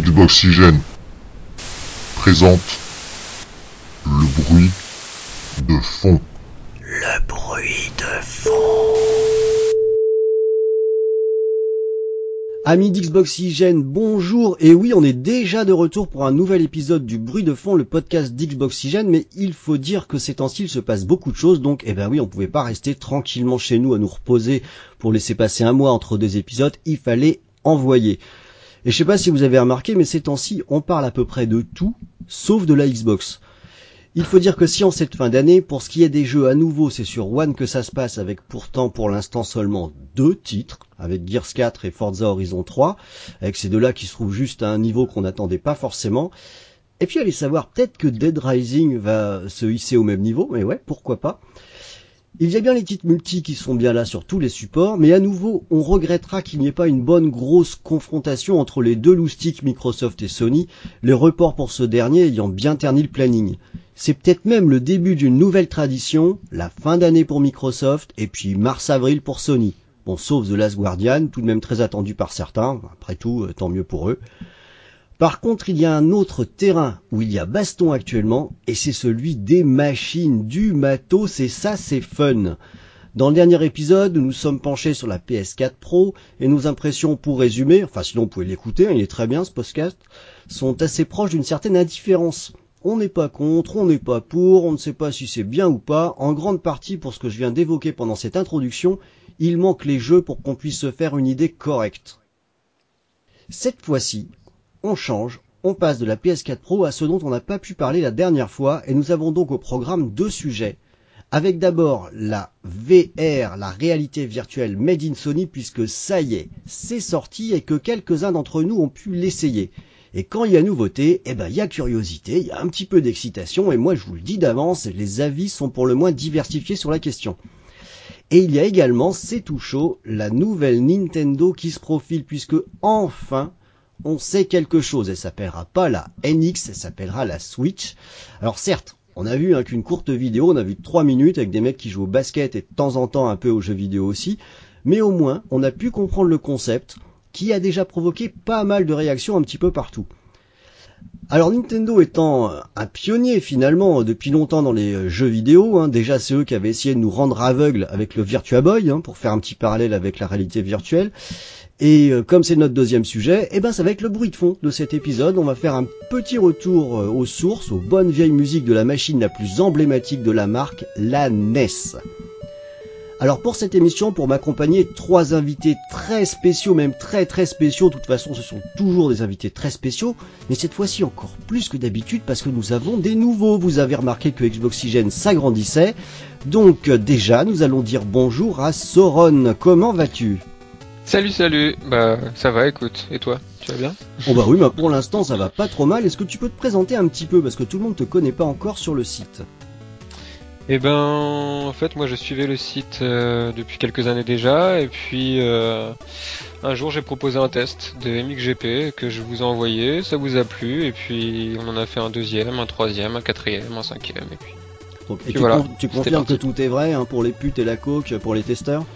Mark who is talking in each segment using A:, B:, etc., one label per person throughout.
A: Xboxygène présente le bruit de fond.
B: Le bruit de fond.
C: Amis d'Xboxygène, bonjour Et oui, on est déjà de retour pour un nouvel épisode du Bruit de fond, le podcast d'Xboxygène, mais il faut dire que ces temps-ci, il se passe beaucoup de choses, donc eh ben oui, on pouvait pas rester tranquillement chez nous à nous reposer pour laisser passer un mois entre deux épisodes, il fallait envoyer. Et je sais pas si vous avez remarqué, mais ces temps-ci, on parle à peu près de tout, sauf de la Xbox. Il faut dire que si en cette fin d'année, pour ce qui est des jeux à nouveau, c'est sur One que ça se passe avec pourtant pour l'instant seulement deux titres, avec Gears 4 et Forza Horizon 3, avec ces deux-là qui se trouvent juste à un niveau qu'on n'attendait pas forcément. Et puis allez savoir, peut-être que Dead Rising va se hisser au même niveau, mais ouais, pourquoi pas. Il y a bien les titres multi qui sont bien là sur tous les supports, mais à nouveau, on regrettera qu'il n'y ait pas une bonne grosse confrontation entre les deux loustiques Microsoft et Sony, les reports pour ce dernier ayant bien terni le planning. C'est peut-être même le début d'une nouvelle tradition, la fin d'année pour Microsoft et puis mars-avril pour Sony. Bon, sauf The Last Guardian, tout de même très attendu par certains, après tout, euh, tant mieux pour eux. Par contre, il y a un autre terrain où il y a baston actuellement, et c'est celui des machines, du matos, et ça c'est fun. Dans le dernier épisode, nous sommes penchés sur la PS4 Pro, et nos impressions pour résumer, enfin sinon vous pouvez l'écouter, hein, il est très bien ce podcast, sont assez proches d'une certaine indifférence. On n'est pas contre, on n'est pas pour, on ne sait pas si c'est bien ou pas, en grande partie pour ce que je viens d'évoquer pendant cette introduction, il manque les jeux pour qu'on puisse se faire une idée correcte. Cette fois-ci, on change, on passe de la PS4 Pro à ce dont on n'a pas pu parler la dernière fois et nous avons donc au programme deux sujets. Avec d'abord la VR, la réalité virtuelle Made in Sony puisque ça y est, c'est sorti et que quelques-uns d'entre nous ont pu l'essayer. Et quand il y a nouveauté, eh ben il y a curiosité, il y a un petit peu d'excitation et moi je vous le dis d'avance, les avis sont pour le moins diversifiés sur la question. Et il y a également, c'est tout chaud, la nouvelle Nintendo qui se profile puisque enfin on sait quelque chose. Elle s'appellera pas la NX, elle s'appellera la Switch. Alors certes, on a vu hein, qu'une courte vidéo, on a vu trois minutes avec des mecs qui jouent au basket et de temps en temps un peu aux jeux vidéo aussi, mais au moins on a pu comprendre le concept qui a déjà provoqué pas mal de réactions un petit peu partout. Alors Nintendo étant un pionnier finalement depuis longtemps dans les jeux vidéo, hein, déjà c'est eux qui avaient essayé de nous rendre aveugles avec le Virtua Boy, hein, pour faire un petit parallèle avec la réalité virtuelle, et euh, comme c'est notre deuxième sujet, eh ben ça va être le bruit de fond de cet épisode. On va faire un petit retour euh, aux sources, aux bonnes vieilles musiques de la machine la plus emblématique de la marque, la NES. Alors pour cette émission, pour m'accompagner, trois invités très spéciaux, même très très spéciaux. De toute façon, ce sont toujours des invités très spéciaux, mais cette fois-ci encore plus que d'habitude parce que nous avons des nouveaux. Vous avez remarqué que Xboxygène s'agrandissait. Donc euh, déjà, nous allons dire bonjour à Soron. Comment vas-tu?
D: Salut, salut. Bah, ça va, écoute. Et toi, tu vas bien
C: Oh bah oui, bah pour l'instant, ça va pas trop mal. Est-ce que tu peux te présenter un petit peu parce que tout le monde te connaît pas encore sur le site?
D: Eh ben, en fait, moi, je suivais le site euh, depuis quelques années déjà, et puis euh, un jour, j'ai proposé un test de MXGP que je vous ai envoyé. Ça vous a plu, et puis on en a fait un deuxième, un troisième, un quatrième, un cinquième, et puis.
C: Et tu,
D: voilà,
C: con- tu
D: c'était
C: confirmes que tout est vrai hein, pour les putes et la coke, pour les testeurs?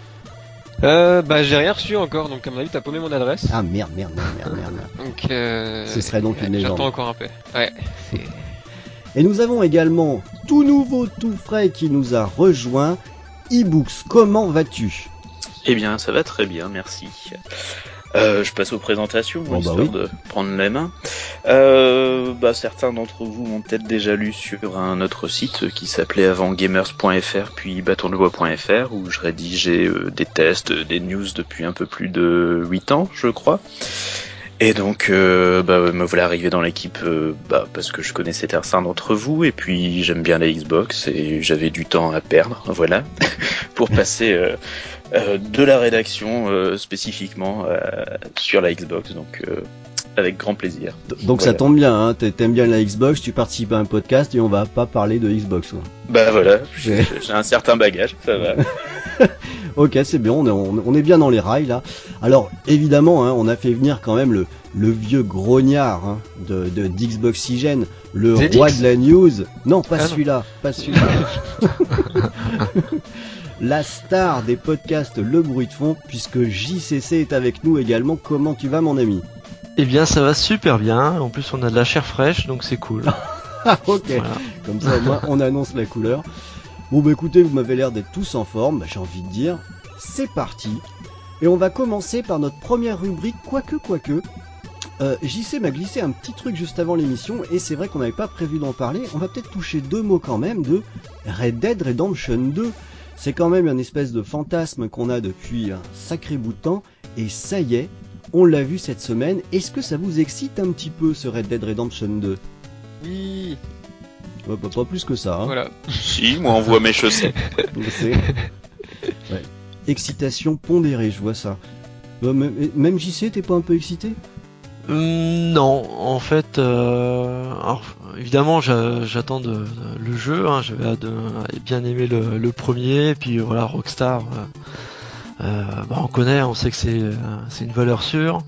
D: Euh, bah, j'ai rien reçu encore, donc à mon avis, t'as paumé mon adresse.
C: Ah merde, merde, merde, merde, merde. merde.
D: Donc, euh,
C: Ce serait donc une légende.
D: J'attends encore un peu. Ouais.
C: Et nous avons également tout nouveau, tout frais qui nous a rejoint. eBooks, comment vas-tu?
E: Eh bien, ça va très bien, merci. Euh, je passe aux présentations,
C: Bon, bah
E: histoire
C: oui.
E: de prendre les mains. Euh, bah, certains d'entre vous m'ont peut-être déjà lu sur un autre site qui s'appelait avant gamers.fr puis bâtonlebois.fr où je rédigeais euh, des tests, euh, des news depuis un peu plus de 8 ans, je crois. Et donc, euh, bah, me voilà arrivé dans l'équipe euh, bah, parce que je connaissais certains d'entre vous et puis j'aime bien la Xbox et j'avais du temps à perdre, voilà, pour passer euh, euh, de la rédaction euh, spécifiquement sur la Xbox, donc avec grand plaisir.
C: Donc ça tombe bien, hein, t'a- t'aimes bien la Xbox, tu participes à un podcast et on va pas parler de Xbox. quoi.
E: Bah voilà, j'ai un certain bagage, ça va.
C: Ok, c'est bien, on est, on, on est bien dans les rails là. Alors évidemment, hein, on a fait venir quand même le, le vieux grognard hein, de, de d'Xboxygène, le
D: Zedix
C: roi de la news. Non, pas
D: Ah
C: celui-là, pas celui-là. la star des podcasts Le Bruit de Fond, puisque JCC est avec nous également. Comment tu vas mon ami?
F: Eh bien, ça va super bien. En plus, on a de la chair fraîche, donc c'est cool.
C: Ah, ok.
F: Voilà.
C: Comme ça, au moins, on annonce la couleur. Bon, bah écoutez, vous m'avez l'air d'être tous en forme, bah, j'ai envie de dire. C'est parti. Et on va commencer par notre première rubrique, quoique, quoique. Euh, JC m'a glissé un petit truc juste avant l'émission, et c'est vrai qu'on n'avait pas prévu d'en parler. On va peut-être toucher deux mots quand même de Red Dead Redemption 2. C'est quand même un espèce de fantasme qu'on a depuis un sacré bout de temps, et ça y est, on l'a vu cette semaine. Est-ce que ça vous excite un petit peu ce Red Dead Redemption 2
D: Oui.
C: Ouais, Pas plus que ça. Hein.
D: Voilà.
E: Si, moi on voit mes chaussettes.
C: Ouais. Excitation pondérée, je vois ça. Euh, même- JC, t'es pas un peu excité?
F: Hum, non, en fait, euh, alors, évidemment, j'a- j'attends le jeu. Hein, J'avais de- bien aimé le, le premier, et puis voilà, Rockstar. euh, euh, bah, on connaît, on sait que c'est euh, c'est une valeur sûre.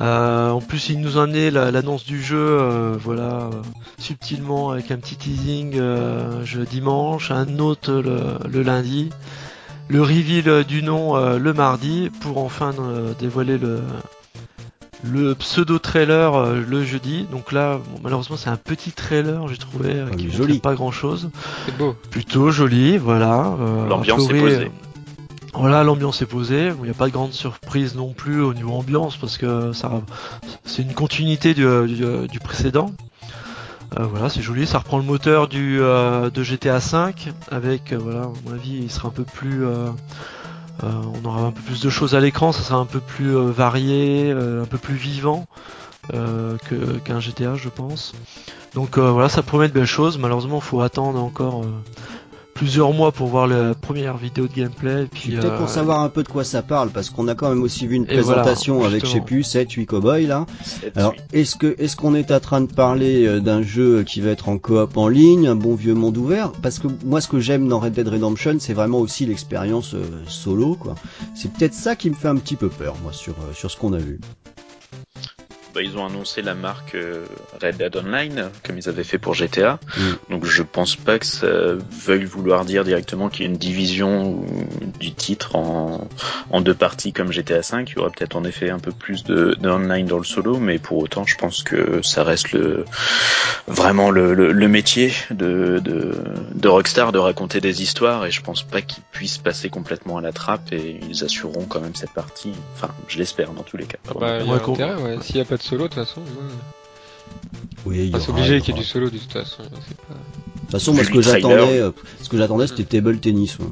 F: Euh, en plus, il nous a amené la- l'annonce du jeu, euh, voilà, euh, subtilement avec un petit teasing euh, je dimanche, un autre le, le lundi, le reveal du nom euh, le mardi, pour enfin euh, dévoiler le le pseudo trailer euh, le jeudi. Donc là, bon, malheureusement, c'est un petit trailer, j'ai trouvé, euh,
C: Ah,
F: qui
C: joli.
F: pas grand chose.
D: C'est beau.
F: Plutôt joli, voilà. euh,
E: L'ambiance est posée.
F: Voilà, l'ambiance est posée. Il n'y a pas de grande surprise non plus au niveau ambiance parce que c'est une continuité du, précédent. Euh, voilà, c'est joli. Ça reprend le moteur euh, de GTA V avec, euh, voilà, à mon avis, il sera un peu plus, on aura un peu plus de choses à l'écran. Ça sera un peu plus varié, un peu plus vivant qu'un GTA, je pense. Donc voilà, ça promet de belles choses. Malheureusement, il faut attendre encore plusieurs mois pour voir la première vidéo de gameplay. Et puis,
C: Puis peut-être
F: euh,
C: pour savoir un peu de quoi ça parle, parce qu'on a quand même aussi vu une
F: Et voilà,
C: présentation avec, je sais plus, 7, 8 cowboys là. Alors, est-ce que est-ce qu'on est en train de parler euh, d'un jeu qui va être en coop en ligne, un bon vieux monde ouvert? Parce que moi, ce que j'aime dans Red Dead Redemption, c'est vraiment aussi l'expérience euh, solo, quoi. C'est peut-être ça qui me fait un petit peu peur, moi, sur euh, sur ce qu'on a vu.
E: Bah, ils ont annoncé la marque euh, Red Dead Online, comme ils avaient fait pour GTA.
C: Mm.
E: Donc je pense pas que ça veuille vouloir dire directement qu'il y a une division du titre en, en deux parties comme GTA V. Il y aura peut-être en effet un peu plus de, de online dans le solo, mais pour autant je pense que ça reste le vraiment le, le, le métier de, de, de Rockstar de raconter des histoires et je pense pas qu'ils puissent passer complètement à la trappe et ils assureront quand même cette partie. Enfin, je l'espère dans tous les cas.
D: Ah bah, il y
F: Ouais,
D: a
F: qu'on-
D: intérêt, ouais. S'il n'y a pas de solo, de toute façon, ouais.
C: Oui, il y
D: Enfin, c'est
C: aura-
D: obligé qu'il y ait du solo, de toute façon. c'est pas-
C: De toute façon, moi, ce que j'attendais, euh, ce que j'attendais, c'était table tennis. moi.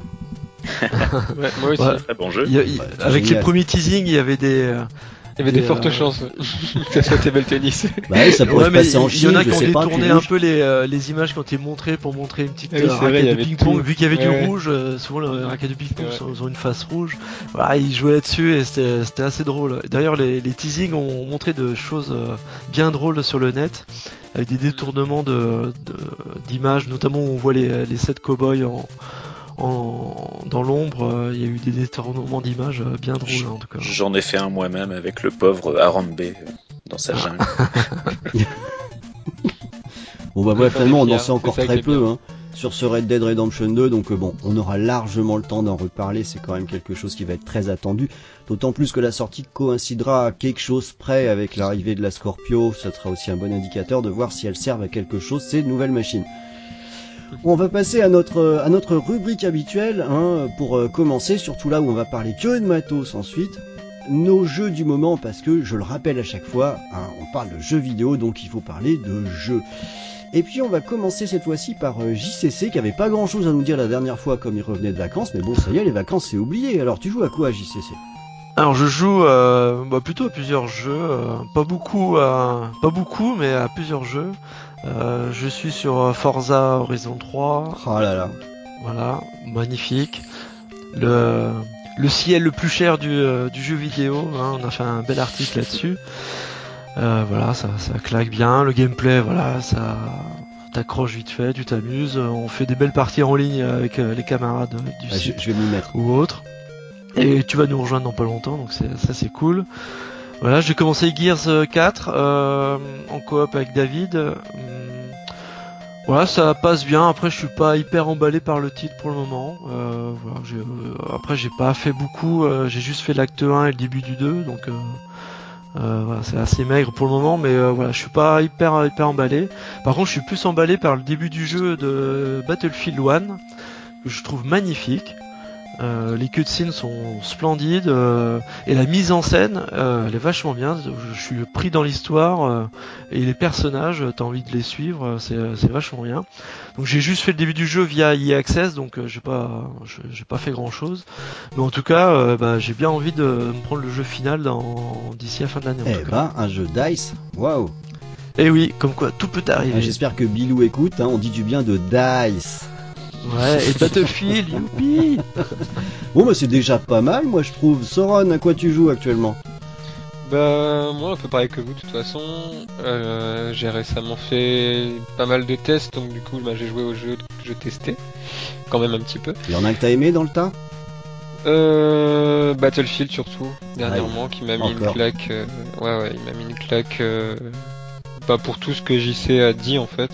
D: Ouais, moi aussi.
F: Ouais.
E: Très bon jeu.
F: a- il-
C: Ouais, c'est
F: avec
C: génial.
F: les premiers teasings, il y avait des. euh,
D: Il y avait des fortes
F: euh,
D: chances que ça soit Table Tennis.
C: Bah, oui, ça pourrait
F: Ouais,
C: passer en
F: il y en a qui ont détourné un peu les, euh, les images qui ont été montrées pour montrer une petite
D: oui,
F: euh, raquette de ping-pong. Vu qu'il y avait
D: Ouais.
F: du rouge, euh, souvent les raquettes de ping-pong ont une face rouge. Voilà, ils jouaient là-dessus et c'était assez drôle. D'ailleurs, les, les teasings ont montré de choses bien drôles sur le net, avec des détournements de de- d'images, notamment où on voit les, les sept cowboys en, en, dans l'ombre. euh, Il y a eu des détournements d'images euh, bien drôles en tout cas.
E: J'en ai fait un moi-même avec le pauvre Harambe euh, dans sa jungle.
C: Bon bah bref, finalement on en sait encore très peu hein, sur ce Red Dead Redemption 2, donc euh, bon, on aura largement le temps d'en reparler, c'est quand même quelque chose qui va être très attendu, d'autant plus que la sortie coïncidera à quelque chose près avec l'arrivée de la Scorpio, ça sera aussi un bon indicateur de voir si elles servent à quelque chose ces nouvelles machines. On va passer à notre à notre rubrique habituelle hein, pour euh, commencer, surtout là où on va parler que de matos ensuite. Nos jeux du moment, parce que je le rappelle à chaque fois, hein, on parle de jeux vidéo, donc il faut parler de jeux. Et puis on va commencer cette fois-ci par euh, JCC qui avait pas grand chose à nous dire la dernière fois comme il revenait de vacances, mais bon ça y est les vacances c'est oublié. Alors tu joues à quoi JCC
F: Alors je joue euh, bah, plutôt à plusieurs jeux, euh, pas beaucoup, pas beaucoup, mais à plusieurs jeux. Euh, je suis sur euh, Forza Horizon 3,
C: Oh là là.
F: voilà, magnifique. Le, le ciel le plus cher du, euh, du jeu vidéo, hein, on a fait un bel article là-dessus. Euh, voilà, ça, ça claque bien. Le gameplay, voilà, ça t'accroche vite fait, tu t'amuses. On fait des belles parties en ligne avec les camarades du
C: Ah, je,
F: site
C: je vais m'y mettre.
F: ou autre. Et tu vas nous rejoindre dans pas longtemps, donc ça c'est cool. Voilà, j'ai commencé Gears euh, 4 euh, en coop avec David. Hum, voilà, ça passe bien. Après, je suis pas hyper emballé par le titre pour le moment. Euh, voilà, euh, après, j'ai pas fait beaucoup. euh, j'ai juste fait l'acte 1 et le début du 2, donc euh, Euh, c'est assez maigre pour le moment, mais euh, voilà, je suis pas hyper hyper emballé. Par contre, je suis plus emballé par le début du jeu de Battlefield 1 que je trouve magnifique. Euh, les cutscenes sont splendides euh, et la mise en scène, euh, elle est vachement bien. Je suis pris dans l'histoire euh, et les personnages, t'as envie de les suivre, euh, c'est c'est vachement bien. Donc j'ai juste fait le début du jeu via EA Access, donc euh, j'ai pas j'ai pas fait grand chose, mais en tout cas, euh, bah, j'ai bien envie de me prendre le jeu final dans d'ici la fin de l'année.
C: Eh ben, un jeu DICE. Waouh.
F: Et oui, comme quoi tout peut
C: Ah,
F: arriver.
C: J'espère que Bilou écoute, hein, on dit du bien de DICE.
F: Ouais, et Battlefield, youpi
C: Bon, bah c'est déjà pas mal, moi je trouve. Soron, à quoi tu joues actuellement?
D: Bah moi un peu pareil que vous de toute façon. Euh, j'ai récemment fait pas mal de tests donc du coup bah, j'ai joué au jeu que je testais quand même un petit peu.
C: Il y en a que t'as aimé dans le tas?
D: Euh, Battlefield surtout dernièrement qui m'a mis
C: encore.
D: une claque. euh, ouais ouais il m'a mis une claque. Euh, bah pour tout ce que JC a dit en fait.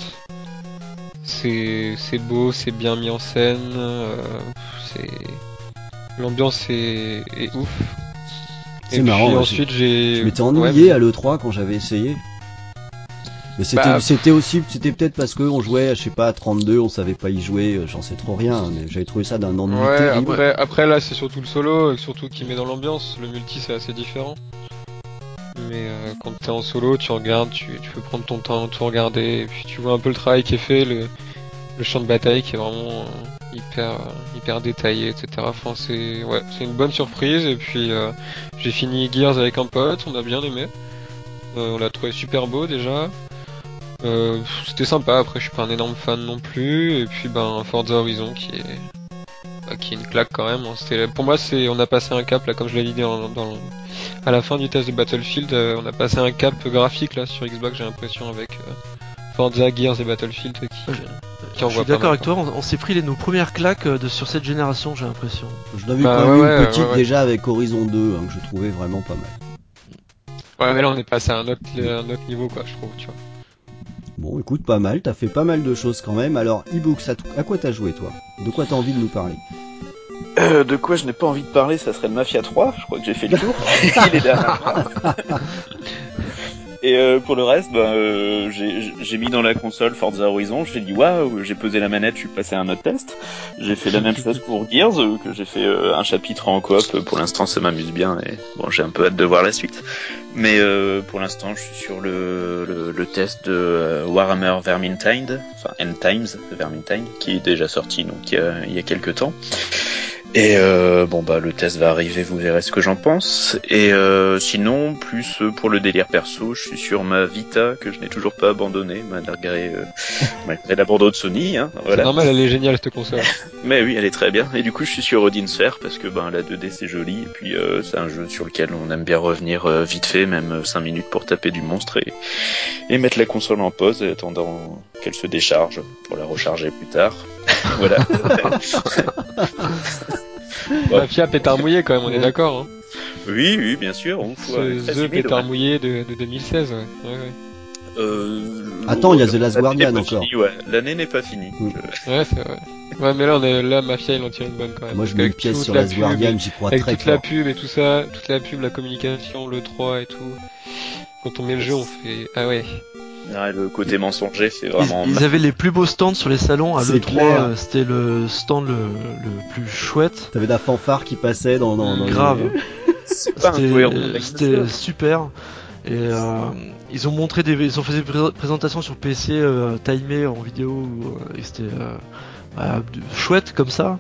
D: C'est c'est beau, c'est bien mis en scène, euh, c'est l'ambiance est, est ouf.
C: C'est
D: Et
C: marrant,
D: puis ensuite j'ai.
C: Je m'étais
D: Ouais,
C: ennuyé à l'E3 quand j'avais essayé. Mais c'était
D: Bah,
C: c'était aussi, c'était peut-être parce que on jouait, je sais pas, à 32, on savait pas y jouer, euh, j'en sais trop rien, mais j'avais trouvé ça d'un ennui
D: Ouais,
C: terrible.
D: après, après là c'est surtout le solo, et surtout qui met dans l'ambiance. Le multi c'est assez différent. Mais euh, quand t'es en solo, tu regardes, tu, tu peux prendre ton temps, tout regarder, et puis tu vois un peu le travail qui est fait, le, le champ de bataille qui est vraiment euh, hyper euh, hyper détaillé, etc. Enfin c'est ouais, c'est une bonne surprise. Et puis euh, j'ai fini Gears avec un pote, on a bien aimé. On l'a trouvé super beau déjà. C'était sympa. Après, je suis pas un énorme fan non plus. Et puis ben Forza Horizon qui est bah, qui est une claque quand même. hein. Pour moi c'est on a passé un cap là comme je l'avais dit dans, dans à la fin du test de Battlefield, euh, on a passé un cap graphique là sur Xbox j'ai l'impression avec euh, Forza, Gears et Battlefield qui,
F: Je-
D: qui
F: Je
D: envoie
F: suis
D: pas
F: d'accord avec toi, on, on s'est pris les, nos premières claques euh, de, sur cette génération, j'ai l'impression.
C: Je l'avais
D: Bah
C: pas
D: ouais,
C: vu
D: ouais,
C: une petite
D: ouais, ouais.
C: déjà avec Horizon 2, hein, que je trouvais vraiment pas mal.
D: Ouais mais là on est passé à un autre, un autre niveau quoi je trouve tu vois.
C: Bon, écoute, pas mal, t'as fait pas mal de choses quand même. Alors, ebooks, à, t- à quoi t'as joué toi? De quoi t'as envie de nous parler?
E: Euh, de quoi je n'ai pas envie de parler, ça serait de Mafia 3, je crois que j'ai fait le tour. Il est derrière moi. Et euh, pour le reste, ben, euh, j'ai mis dans la console Forza Horizon, j'ai dit waouh, j'ai posé la manette, je suis passé à un autre test. J'ai fait la même chose pour Gears, euh, que j'ai fait euh, un chapitre en coop, pour l'instant ça m'amuse bien et bon j'ai un peu hâte de voir la suite. Mais euh, pour l'instant je suis sur le, le, le test de Warhammer Vermintide, enfin End Times Vermintide, qui est déjà sorti donc il y a, il y a quelques temps. Et euh, bon bah le test va arriver, vous verrez ce que j'en pense. Et euh, sinon, plus euh, pour le délire perso, je suis sur ma Vita que je n'ai toujours pas abandonnée malgré euh, malgré l'abandon de Sony. Hein,
D: C'est
E: voilà.
D: normal elle est géniale cette console.
E: Mais oui, elle est très bien. Et du coup, je suis sur Odin Sphere parce que ben la 2D c'est joli et puis euh, c'est un jeu sur lequel on aime bien revenir euh, vite fait, même 5 minutes pour taper du monstre et, et mettre la console en pause en attendant qu'elle se décharge pour la recharger plus tard. voilà. Ouais.
D: Mafia pétard mouillé quand même on est d'accord hein.
E: Oui, oui, bien sûr. On fout
D: The pétard
E: ouais.
D: mouillé de, de 2016 ouais. ouais, ouais.
E: Euh,
C: Attends, il y a The Last Guardian encore.
E: ouais. L'année n'est pas finie.
C: Mm.
E: Je-
D: Ouais, c'est vrai. Ouais, mais là, on est, là, Mafia, il en tire une bonne quand même.
C: Moi, je mets une pièce sur
D: la
C: Last Guardian, j'y crois
D: Avec
C: très
D: toute la pub et tout ça, toute la pub, la communication, le 3 et tout. Quand on met le jeu, on fait, ah ouais.
E: Ouais, le côté mensonger, c'est
F: Ils,
E: vraiment.
F: ils avaient les plus beaux stands sur les salons. À
C: C'est
F: l'E3,
C: clair.
F: euh, c'était le stand le, le plus chouette.
C: T'avais la fanfare qui passait dans, dans,
F: Grave.
E: Pas
F: C'était super. Et euh, ils ont montré des, ils ont fait des pré- présentations sur PC euh, timées en vidéo euh, et c'était euh, bah, chouette comme ça.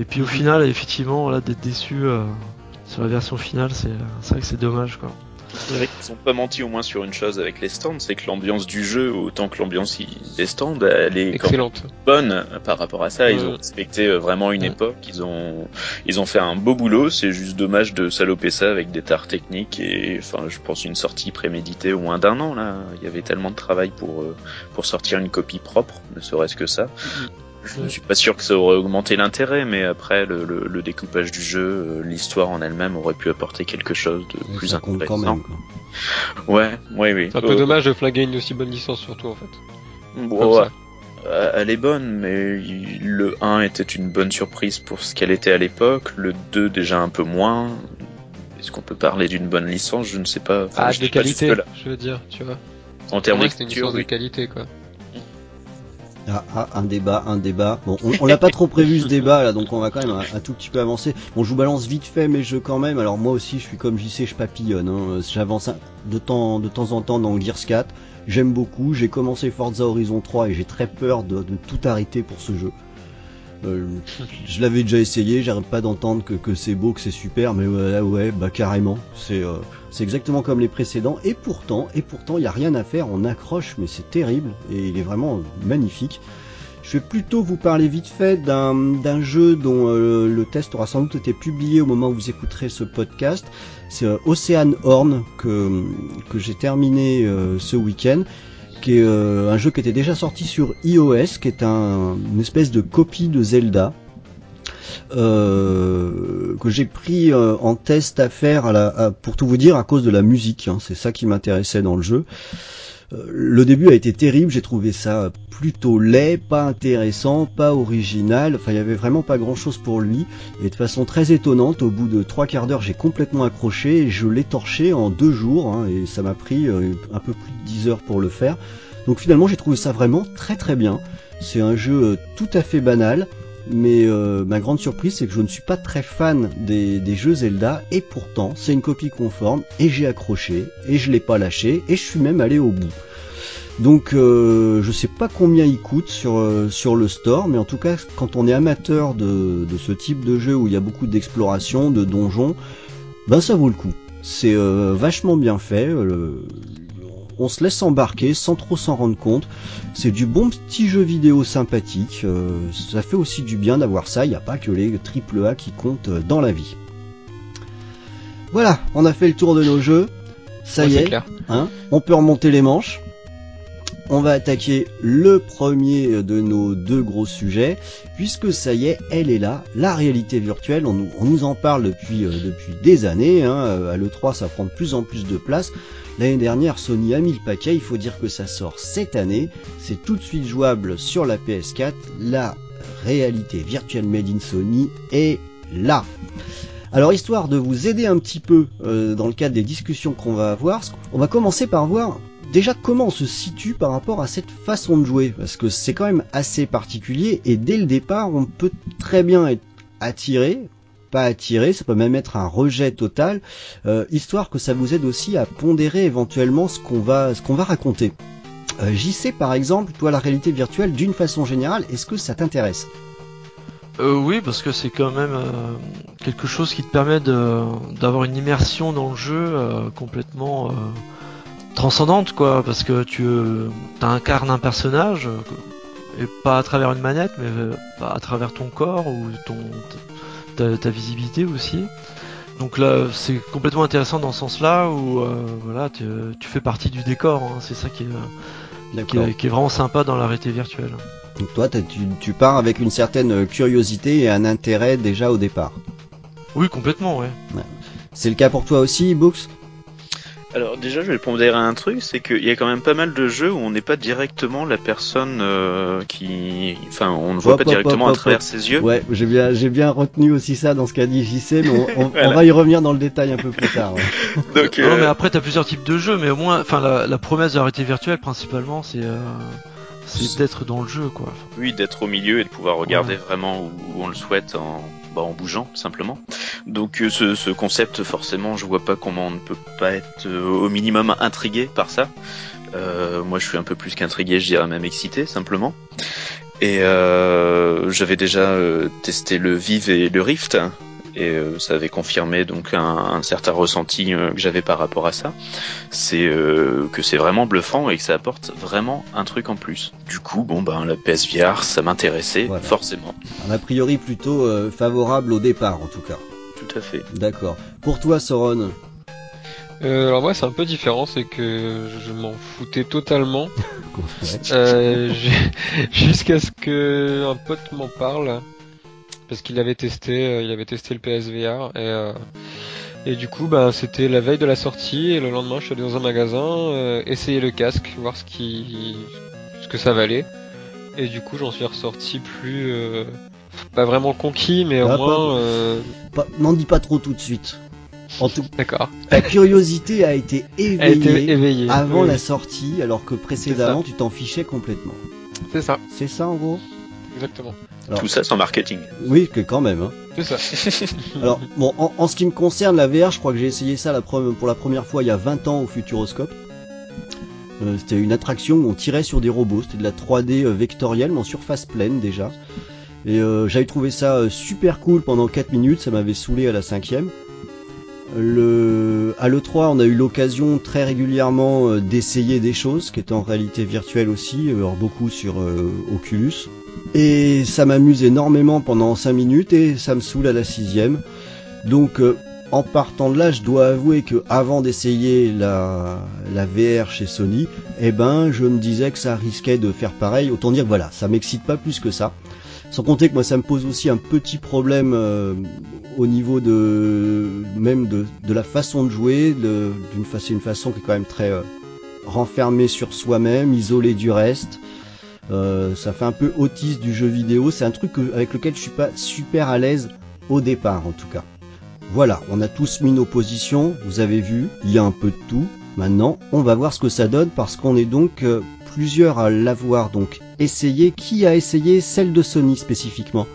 F: Et puis au final, effectivement, là d'être déçu euh, sur la version finale, c'est c'est vrai que c'est dommage quoi.
E: Qu'ils ont pas menti au moins sur une chose avec les stands, c'est que l'ambiance du jeu, autant que l'ambiance des stands, elle est
D: Excellente.
E: bonne par rapport à ça. Ils ont respecté euh, vraiment une époque. Ils ont, ils ont fait un beau boulot. C'est juste dommage de saloper ça avec des tares techniques et, enfin, je pense une sortie préméditée au moins d'un an là. Il y avait tellement de travail pour euh, pour sortir une copie propre, ne serait-ce que ça. Je ne suis pas sûr que ça aurait augmenté l'intérêt, mais après le, le, le découpage du jeu, euh, l'histoire en elle-même aurait pu apporter quelque chose de
C: Mais
E: plus intéressant.
C: quand même.
E: Ouais, ouais, oui.
D: C'est un peu
E: Euh,
D: dommage de flinguer une aussi bonne licence, surtout, en fait.
E: Bon, ouais. Euh, Elle est bonne, mais le 1 était une bonne surprise pour ce qu'elle était à l'époque, le 2 déjà un peu moins. est-ce qu'on peut parler d'une bonne licence? Je ne sais pas. Enfin,
D: Ah,
E: je
D: de qualité, je veux dire, tu vois.
E: En termes
D: une de qualité, quoi.
C: Ah, ah, un débat, un débat. Bon, on, on l'a pas trop prévu ce débat là, donc on va quand même un, tout petit peu avancer. Bon, je vous balance vite fait mes jeux quand même. Alors moi aussi, je suis comme JC, je papillonne. Hein. J'avance de temps, en temps dans Gears 4. J'aime beaucoup. J'ai commencé Forza Horizon 3 et j'ai très peur de tout arrêter pour ce jeu. Euh, je l'avais déjà essayé, j'arrête pas d'entendre que, c'est beau, que c'est super, mais ouais, ouais, bah carrément, c'est euh, c'est exactement comme les précédents. Et pourtant, et pourtant, il y a rien à faire, on accroche, mais c'est terrible et il est vraiment magnifique. Je vais plutôt vous parler vite fait d'un jeu dont euh, le test aura sans doute été publié au moment où vous écouterez ce podcast. C'est euh, Ocean Horn que que j'ai terminé ce week-end euh, un jeu qui était déjà sorti sur iOS, qui est un, une espèce de copie de Zelda. euh, que j'ai pris euh, en test à faire pour tout vous dire à cause de la musique, hein, c'est ça qui m'intéressait dans le jeu. Euh, le début a été terrible, j'ai trouvé ça plutôt laid, pas intéressant, pas original, enfin il y avait vraiment pas grand chose pour lui, et de façon très étonnante, au bout de trois quarts d'heure j'ai complètement accroché, et je l'ai torché en deux jours, hein, et ça m'a pris euh, un peu plus de 10 heures pour le faire. Donc finalement j'ai trouvé ça vraiment très très bien, c'est un jeu euh, tout à fait banal, mais euh, ma grande surprise c'est que je ne suis pas très fan des, jeux Zelda et pourtant c'est une copie conforme et j'ai accroché et je l'ai pas lâché et je suis même allé au bout. Donc euh, je sais pas combien il coûte sur, euh, sur le store, mais en tout cas quand on est amateur de, de ce type de jeu où il y a beaucoup d'exploration, de donjons, ben ça vaut le coup. C'est euh, vachement bien fait. On se laisse embarquer sans trop s'en rendre compte. C'est du bon petit jeu vidéo sympathique. euh, ça fait aussi du bien d'avoir ça. Il n'y a pas que les triple A qui comptent euh, dans la vie. Voilà, on a fait le tour de nos jeux. Ça
D: Ouais,
C: y est,
D: clair.
C: hein, on peut remonter les manches. On va attaquer le premier de nos deux gros sujets, puisque ça y est, elle est là, la réalité virtuelle. On nous, on nous en parle depuis, euh, depuis des années. Hein, à l'E3, ça prend de plus en plus de place. L'année dernière, Sony a mis le paquet. Il faut dire que ça sort cette année. C'est tout de suite jouable sur la PS4. La réalité virtuelle made in Sony est là. Alors histoire de vous aider un petit peu euh, dans le cadre des discussions qu'on va avoir, on va commencer par voir déjà comment on se situe par rapport à cette façon de jouer, parce que c'est quand même assez particulier et dès le départ on peut très bien être attiré, pas attiré, ça peut même être un rejet total, euh, histoire que ça vous aide aussi à pondérer éventuellement ce qu'on va, ce qu'on va raconter. Euh, JC par exemple, toi la réalité virtuelle d'une façon générale, est-ce que ça t'intéresse?
F: Euh, oui, parce que c'est quand même euh, quelque chose qui te permet d'avoir une immersion dans le jeu euh, complètement transcendante, quoi. Parce que tu incarnes un personnage, et pas à travers une manette, mais à travers ton corps ou ton ta, ta visibilité aussi. Donc là, c'est complètement intéressant dans ce sens-là où euh, voilà, tu, tu fais partie du décor. hein. C'est ça qui est, qui, est, qui est vraiment sympa dans la réalité virtuelle.
C: Donc toi tu pars avec une certaine curiosité et un intérêt déjà au départ.
F: Oui, complètement, ouais.
C: C'est le cas pour toi aussi, Books?
E: Alors déjà, je vais pondérer un truc, c'est qu'il y a quand même pas mal de jeux où on n'est pas directement la personne euh, qui, enfin, on ne voit
C: Hop,
E: pas
C: hop,
E: directement
C: hop,
E: à travers
C: hop.
E: ses yeux.
C: Ouais, j'ai bien, j'ai bien retenu aussi ça dans ce qu'a dit JC, mais on, on- on
E: Voilà.
C: va y revenir dans le détail un peu plus tard. ouais.
E: Donc,
F: Non,
E: euh,
F: mais après, t'as plusieurs types de jeux, mais au moins, enfin, la, la promesse de la réalité virtuelle, principalement, c'est euh, c'est d'être dans le jeu, quoi.
E: oui, d'être au milieu et de pouvoir regarder vraiment où, où on le souhaite en, bah, en bougeant, simplement. Donc, euh, ce, ce concept, forcément, je vois pas comment on ne peut pas être euh, au minimum intrigué par ça. Euh, moi, je suis un peu plus qu'intrigué, je dirais même excité, simplement. Et j'avais déjà testé le Vive et le Rift, et euh, ça avait confirmé donc un, un certain ressenti euh, que j'avais par rapport à ça. C'est euh, que c'est vraiment bluffant et que ça apporte vraiment un truc en plus. Du coup, bon ben la PSVR, ça m'intéressait
C: Voilà.
E: forcément.
C: Un a priori plutôt euh, favorable au départ, en tout cas.
E: Tout à fait.
C: D'accord. Pour toi, Soron
D: Euh, alors moi c'est un peu différent, c'est que je m'en foutais totalement euh, jusqu'à ce que un pote m'en parle parce qu'il avait testé, euh, il avait testé le PSVR et euh, et du coup bah c'était la veille de la sortie et le lendemain je suis allé dans un magasin euh, essayer le casque, voir ce qui ce que ça valait et du coup j'en suis ressorti plus euh, pas vraiment conquis mais au
C: Ah,
D: moins
C: pas-
D: euh,
C: Pas- N'en dis pas trop tout de suite. En tout
D: D'accord.
C: ta curiosité a été éveillée, avant
D: Oui,
C: la sortie, alors que précédemment tu t'en fichais complètement.
D: C'est ça,
C: C'est ça en gros?
D: Exactement.
C: Alors-
E: Tout ça sans marketing.
C: Oui, que quand même. Hein.
D: C'est ça.
C: Alors, bon, en, en ce qui me concerne, la VR, je crois que j'ai essayé ça la pre- pour la première fois il y a 20 ans au Futuroscope. Euh, c'était une attraction où on tirait sur des robots, c'était de la 3D euh, vectorielle, mais en surface pleine déjà. Et euh, j'avais trouvé ça euh, super cool pendant 4 minutes, ça m'avait saoulé à la cinquième. Le... À l'E3, on a eu l'occasion très régulièrement euh, d'essayer des choses qui étaient en réalité virtuelle aussi, euh, alors beaucoup sur euh, Oculus. Et ça m'amuse énormément pendant 5 minutes et ça me saoule à la sixième. Donc euh, en partant de là, je dois avouer que avant d'essayer la, la VR chez Sony, eh ben je me disais que ça risquait de faire pareil. Autant dire voilà, ça m'excite pas plus que ça. Sans compter que moi ça me pose aussi un petit problème euh, au niveau de même de, la façon de jouer, d'une façon façon qui est quand même très euh, renfermée sur soi-même, isolée du reste. Euh, ça fait un peu autiste du jeu vidéo. C'est un truc avec lequel je suis pas super à l'aise au départ en tout cas. Voilà, on a tous mis nos positions, vous avez vu, il y a un peu de tout. Maintenant, on va voir ce que ça donne parce qu'on est donc euh, plusieurs à l'avoir donc essayé. Qui a essayé celle de Sony spécifiquement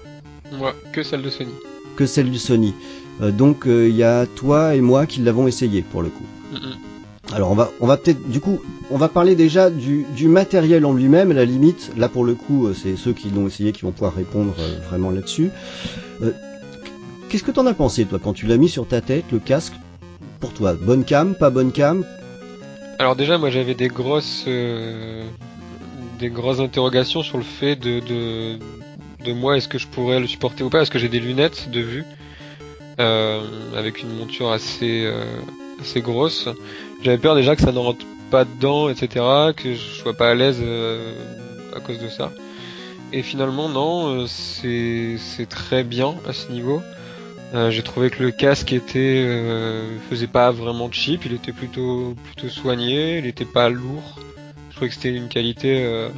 D: Moi, que celle de Sony.
C: Que celle de Sony. Euh, donc il y a toi et moi qui l'avons essayé pour le coup.
D: Mm, mm.
C: Alors on va on va peut-être du coup on va parler déjà du, matériel en lui-même à la limite là pour le coup euh, c'est ceux qui l'ont essayé qui vont pouvoir répondre euh, vraiment là-dessus. Euh, Qu'est-ce que t'en as pensé toi quand tu l'as mis sur ta tête le casque? Pour toi bonne cam pas bonne cam?
D: Alors déjà, moi j'avais des grosses, des grosses interrogations sur le fait de, moi, est-ce que je pourrais le supporter ou pas, parce que j'ai des lunettes de vue avec une monture assez, assez grosse. J'avais peur déjà que ça ne rentre pas dedans, etc., que je sois pas à l'aise euh, à cause de ça. Et finalement, non, euh, c'est très bien à ce niveau. Euh, j'ai trouvé que le casque était euh, faisait pas vraiment cheap, il était plutôt plutôt soigné, il était pas lourd. Je trouvais que c'était une qualité euh,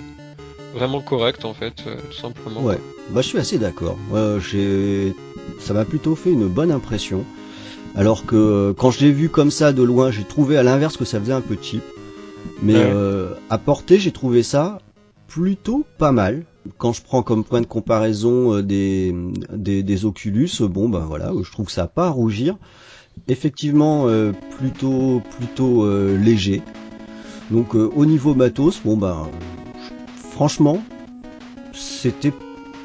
D: vraiment correcte en fait, euh, tout simplement.
C: Ouais, bah je suis assez d'accord. J'ai, ça m'a plutôt fait une bonne impression. Alors que euh, quand je l'ai vu comme ça de loin, j'ai trouvé à l'inverse que ça faisait un peu cheap. Mais
D: Ouais.
C: euh, à porter, j'ai trouvé ça plutôt pas mal. Quand je prends comme point de comparaison euh, des, des, des Oculus, bon ben voilà, je trouve que ça pas à rougir. Effectivement, euh, plutôt plutôt euh, léger. Donc euh, au niveau matos, bon ben franchement, c'était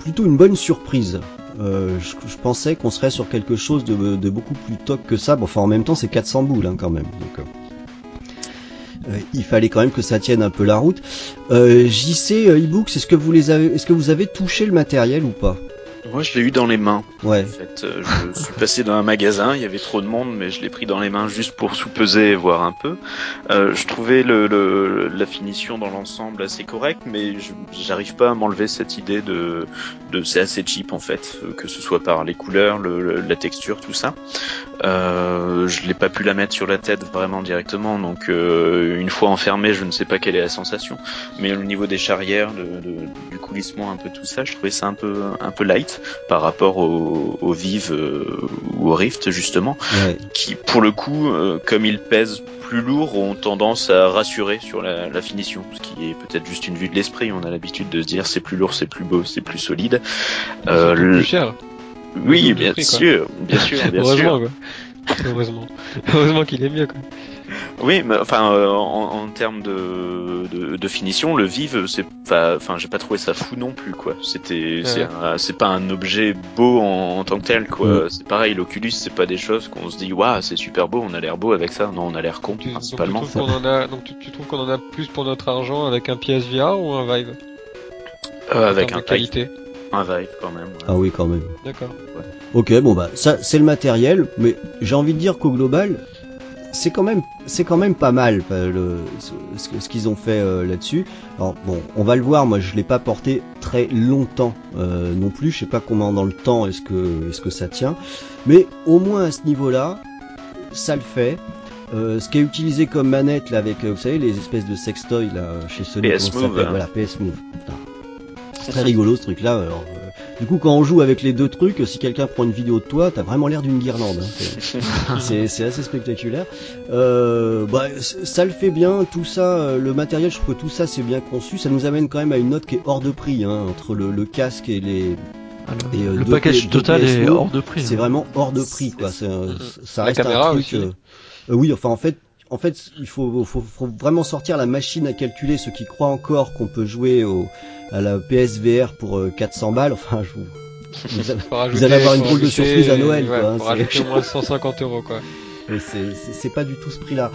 C: plutôt une bonne surprise. Euh, je, pensais qu'on serait sur quelque chose de, beaucoup plus top que ça. Bon, enfin, en même temps, c'est 400 boules hein, quand même. Euh, euh, il fallait quand même que ça tienne un peu la route. Euh, JC, e-books, est-ce que vous les avez, est-ce que vous avez touché le matériel ou pas?
E: Moi, je l'ai eu dans les mains.
C: Ouais.
E: En fait, euh, je suis passé dans un magasin, il y avait trop de monde, mais je l'ai pris dans les mains juste pour sous-peser et voir un peu. Euh, je trouvais le, le- la finition dans l'ensemble assez correcte, mais j'arrive pas à m'enlever cette idée de, de c'est assez cheap en fait, euh, que ce soit par les couleurs, le, le- la texture, tout ça. Euh, je l'ai pas pu la mettre sur la tête vraiment directement, donc euh, une fois enfermé, je ne sais pas quelle est la sensation. Mais au niveau des charrières, de, de- du coulissement, un peu tout ça, je trouvais ça un peu un peu light par rapport au, au Vive euh, ou au Rift justement,
C: Ouais.
E: qui pour le coup, euh, comme ils pèsent plus lourd, ont tendance à rassurer sur la, la finition, ce qui est peut-être juste une vue de l'esprit. On a l'habitude de se dire c'est plus lourd, c'est plus beau, c'est plus solide. Euh, le-
D: plus cher.
E: Oui, bien
D: prix,
E: sûr, bien sûr, bien
D: Heureusement quoi. Heureusement. Heureusement qu'il est mieux quoi.
E: Oui, mais enfin, euh, en, en termes de, de, de finition, le Vive, c'est pas, enfin, j'ai pas trouvé ça fou non plus, quoi. C'était, c'est,
D: Ouais.
E: un- c'est pas un objet beau en, en tant que tel, quoi.
C: Mm.
E: C'est pareil, l'Oculus, c'est pas des choses qu'on se dit, waouh, c'est super beau, on a l'air beau avec ça. Non, on a l'air con,
D: Tu, donc tu
E: principalement.
D: trouves qu'on en a, donc tu, tu trouves qu'on en a plus pour notre argent avec un PSVR ou un Vive?
E: Euh, avec un
D: qualité.
E: Un Vive quand même. ouais.
C: Ah oui, quand même.
D: D'accord.
C: Ok, bon bah ça c'est le matériel, mais j'ai envie de dire qu'au global, c'est quand même c'est quand même pas mal euh, le, ce, ce- ce qu'ils ont fait euh, là-dessus. Alors bon, on va le voir. Moi, je l'ai pas porté très longtemps euh, non plus. Je sais pas comment dans le temps est-ce que est-ce que ça tient, mais au moins à ce niveau-là, ça le fait. Euh, ce qui est utilisé comme manette là avec euh, vous savez les espèces de sextoy là chez Sony
E: PS Move,
C: s'appelle?
E: Hein.
C: voilà PS Move Putain. c'est très rigolo ce truc là alors euh, Du coup, quand on joue avec les deux trucs, si quelqu'un prend une vidéo de toi, t'as vraiment l'air d'une guirlande. hein. C'est c'est assez spectaculaire. Euh, bah, ça le fait bien, tout ça, euh, le matériel, je trouve que tout ça c'est bien conçu. Ça nous amène quand même à une note qui est hors de prix, hein, entre le, le casque et les.
F: Le
C: Et, euh,
F: le
C: deux
F: package total est hors de prix.
C: C'est
F: hein.
C: vraiment hors de prix, quoi. C'est, euh, ça
D: La
C: reste
D: caméra
C: un truc.
D: aussi.
C: euh, euh, oui, enfin en fait, en fait, il faut, faut, faut vraiment sortir la machine à calculer. Ceux qui croient encore qu'on peut jouer au, à la PSVR pour euh, 400 balles, enfin, je vous. vous allez avoir une drôle de surprise à Noël,
D: ouais,
C: quoi,
D: rajouter au moins 150 euros, quoi.
C: Mais c'est- pas du tout ce prix-là.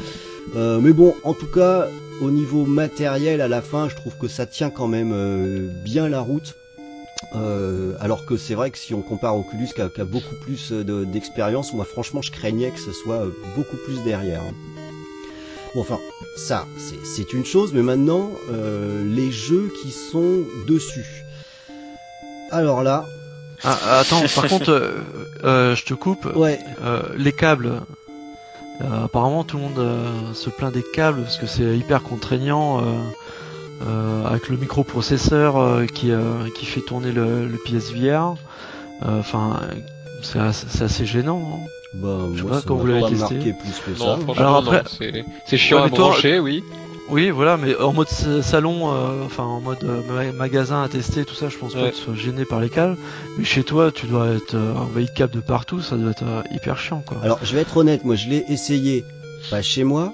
C: Euh, mais bon, en tout cas, au niveau matériel, à la fin, je trouve que ça tient quand même euh, bien la route. Euh, alors que c'est vrai que si on compare Oculus qui a, qui a beaucoup plus euh, de- d'expérience, moi franchement je craignais que ce soit euh, beaucoup plus derrière. hein. Bon enfin, ça c'est- une chose, mais maintenant euh, les jeux qui sont dessus. Alors là,
F: Ah, attends, par contre, euh, euh, je te coupe.
C: ouais,
F: Euh, les câbles. apparemment, tout le monde se plaint des câbles parce que c'est hyper contraignant. avec le microprocesseur qui, euh, qui fait tourner le, le PSVR. Enfin, c'est assez, c'est assez gênant. hein.
C: Bah,
F: Je sais
C: moi
F: pas quand vous l'avez testé.
C: plus que
D: Non,
C: ça.
F: Alors après-
D: C'est- chiant
F: Ouais,
D: à
F: mais toi-
D: brancher, oui.
F: Oui, voilà, mais en mode sa- salon, euh, enfin en mode euh, ma- magasin à tester, tout ça, je pense pas que tu sois gêné par les câbles. Mais chez toi, tu dois être euh, envahi de câbles de partout, ça doit être euh, hyper chiant, quoi.
C: Alors, je vais être honnête, moi je l'ai essayé, pas chez moi.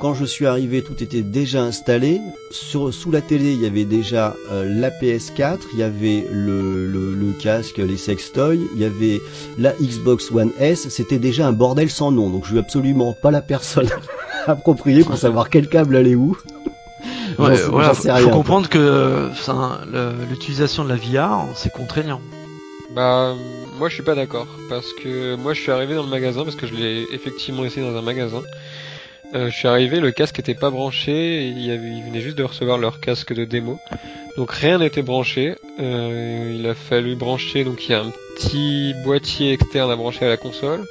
C: Quand je suis arrivé, tout était déjà installé. Sur, sous la télé, il y avait déjà euh, la PS4, il y avait le, le, le casque, les sextoys, il y avait la Xbox One S. C'était déjà un bordel sans nom, donc je suis absolument pas la personne appropriée pour savoir quel câble allait où.
F: Ouais,
C: sais-
F: voilà, faut, faut
C: rien, quoi.
F: comprendre que l'utilisation de la VR, c'est contraignant.
D: Bah, moi je suis pas d'accord. Parce que moi je suis arrivé dans le magasin, parce que je l'ai effectivement essayé dans un magasin. Euh, je suis arrivé, le casque était pas branché, il, y avait, ils venaient juste de recevoir leur casque de démo. Donc rien n'était branché. Euh, il a fallu brancher, donc il y a un petit boîtier externe à brancher à la console.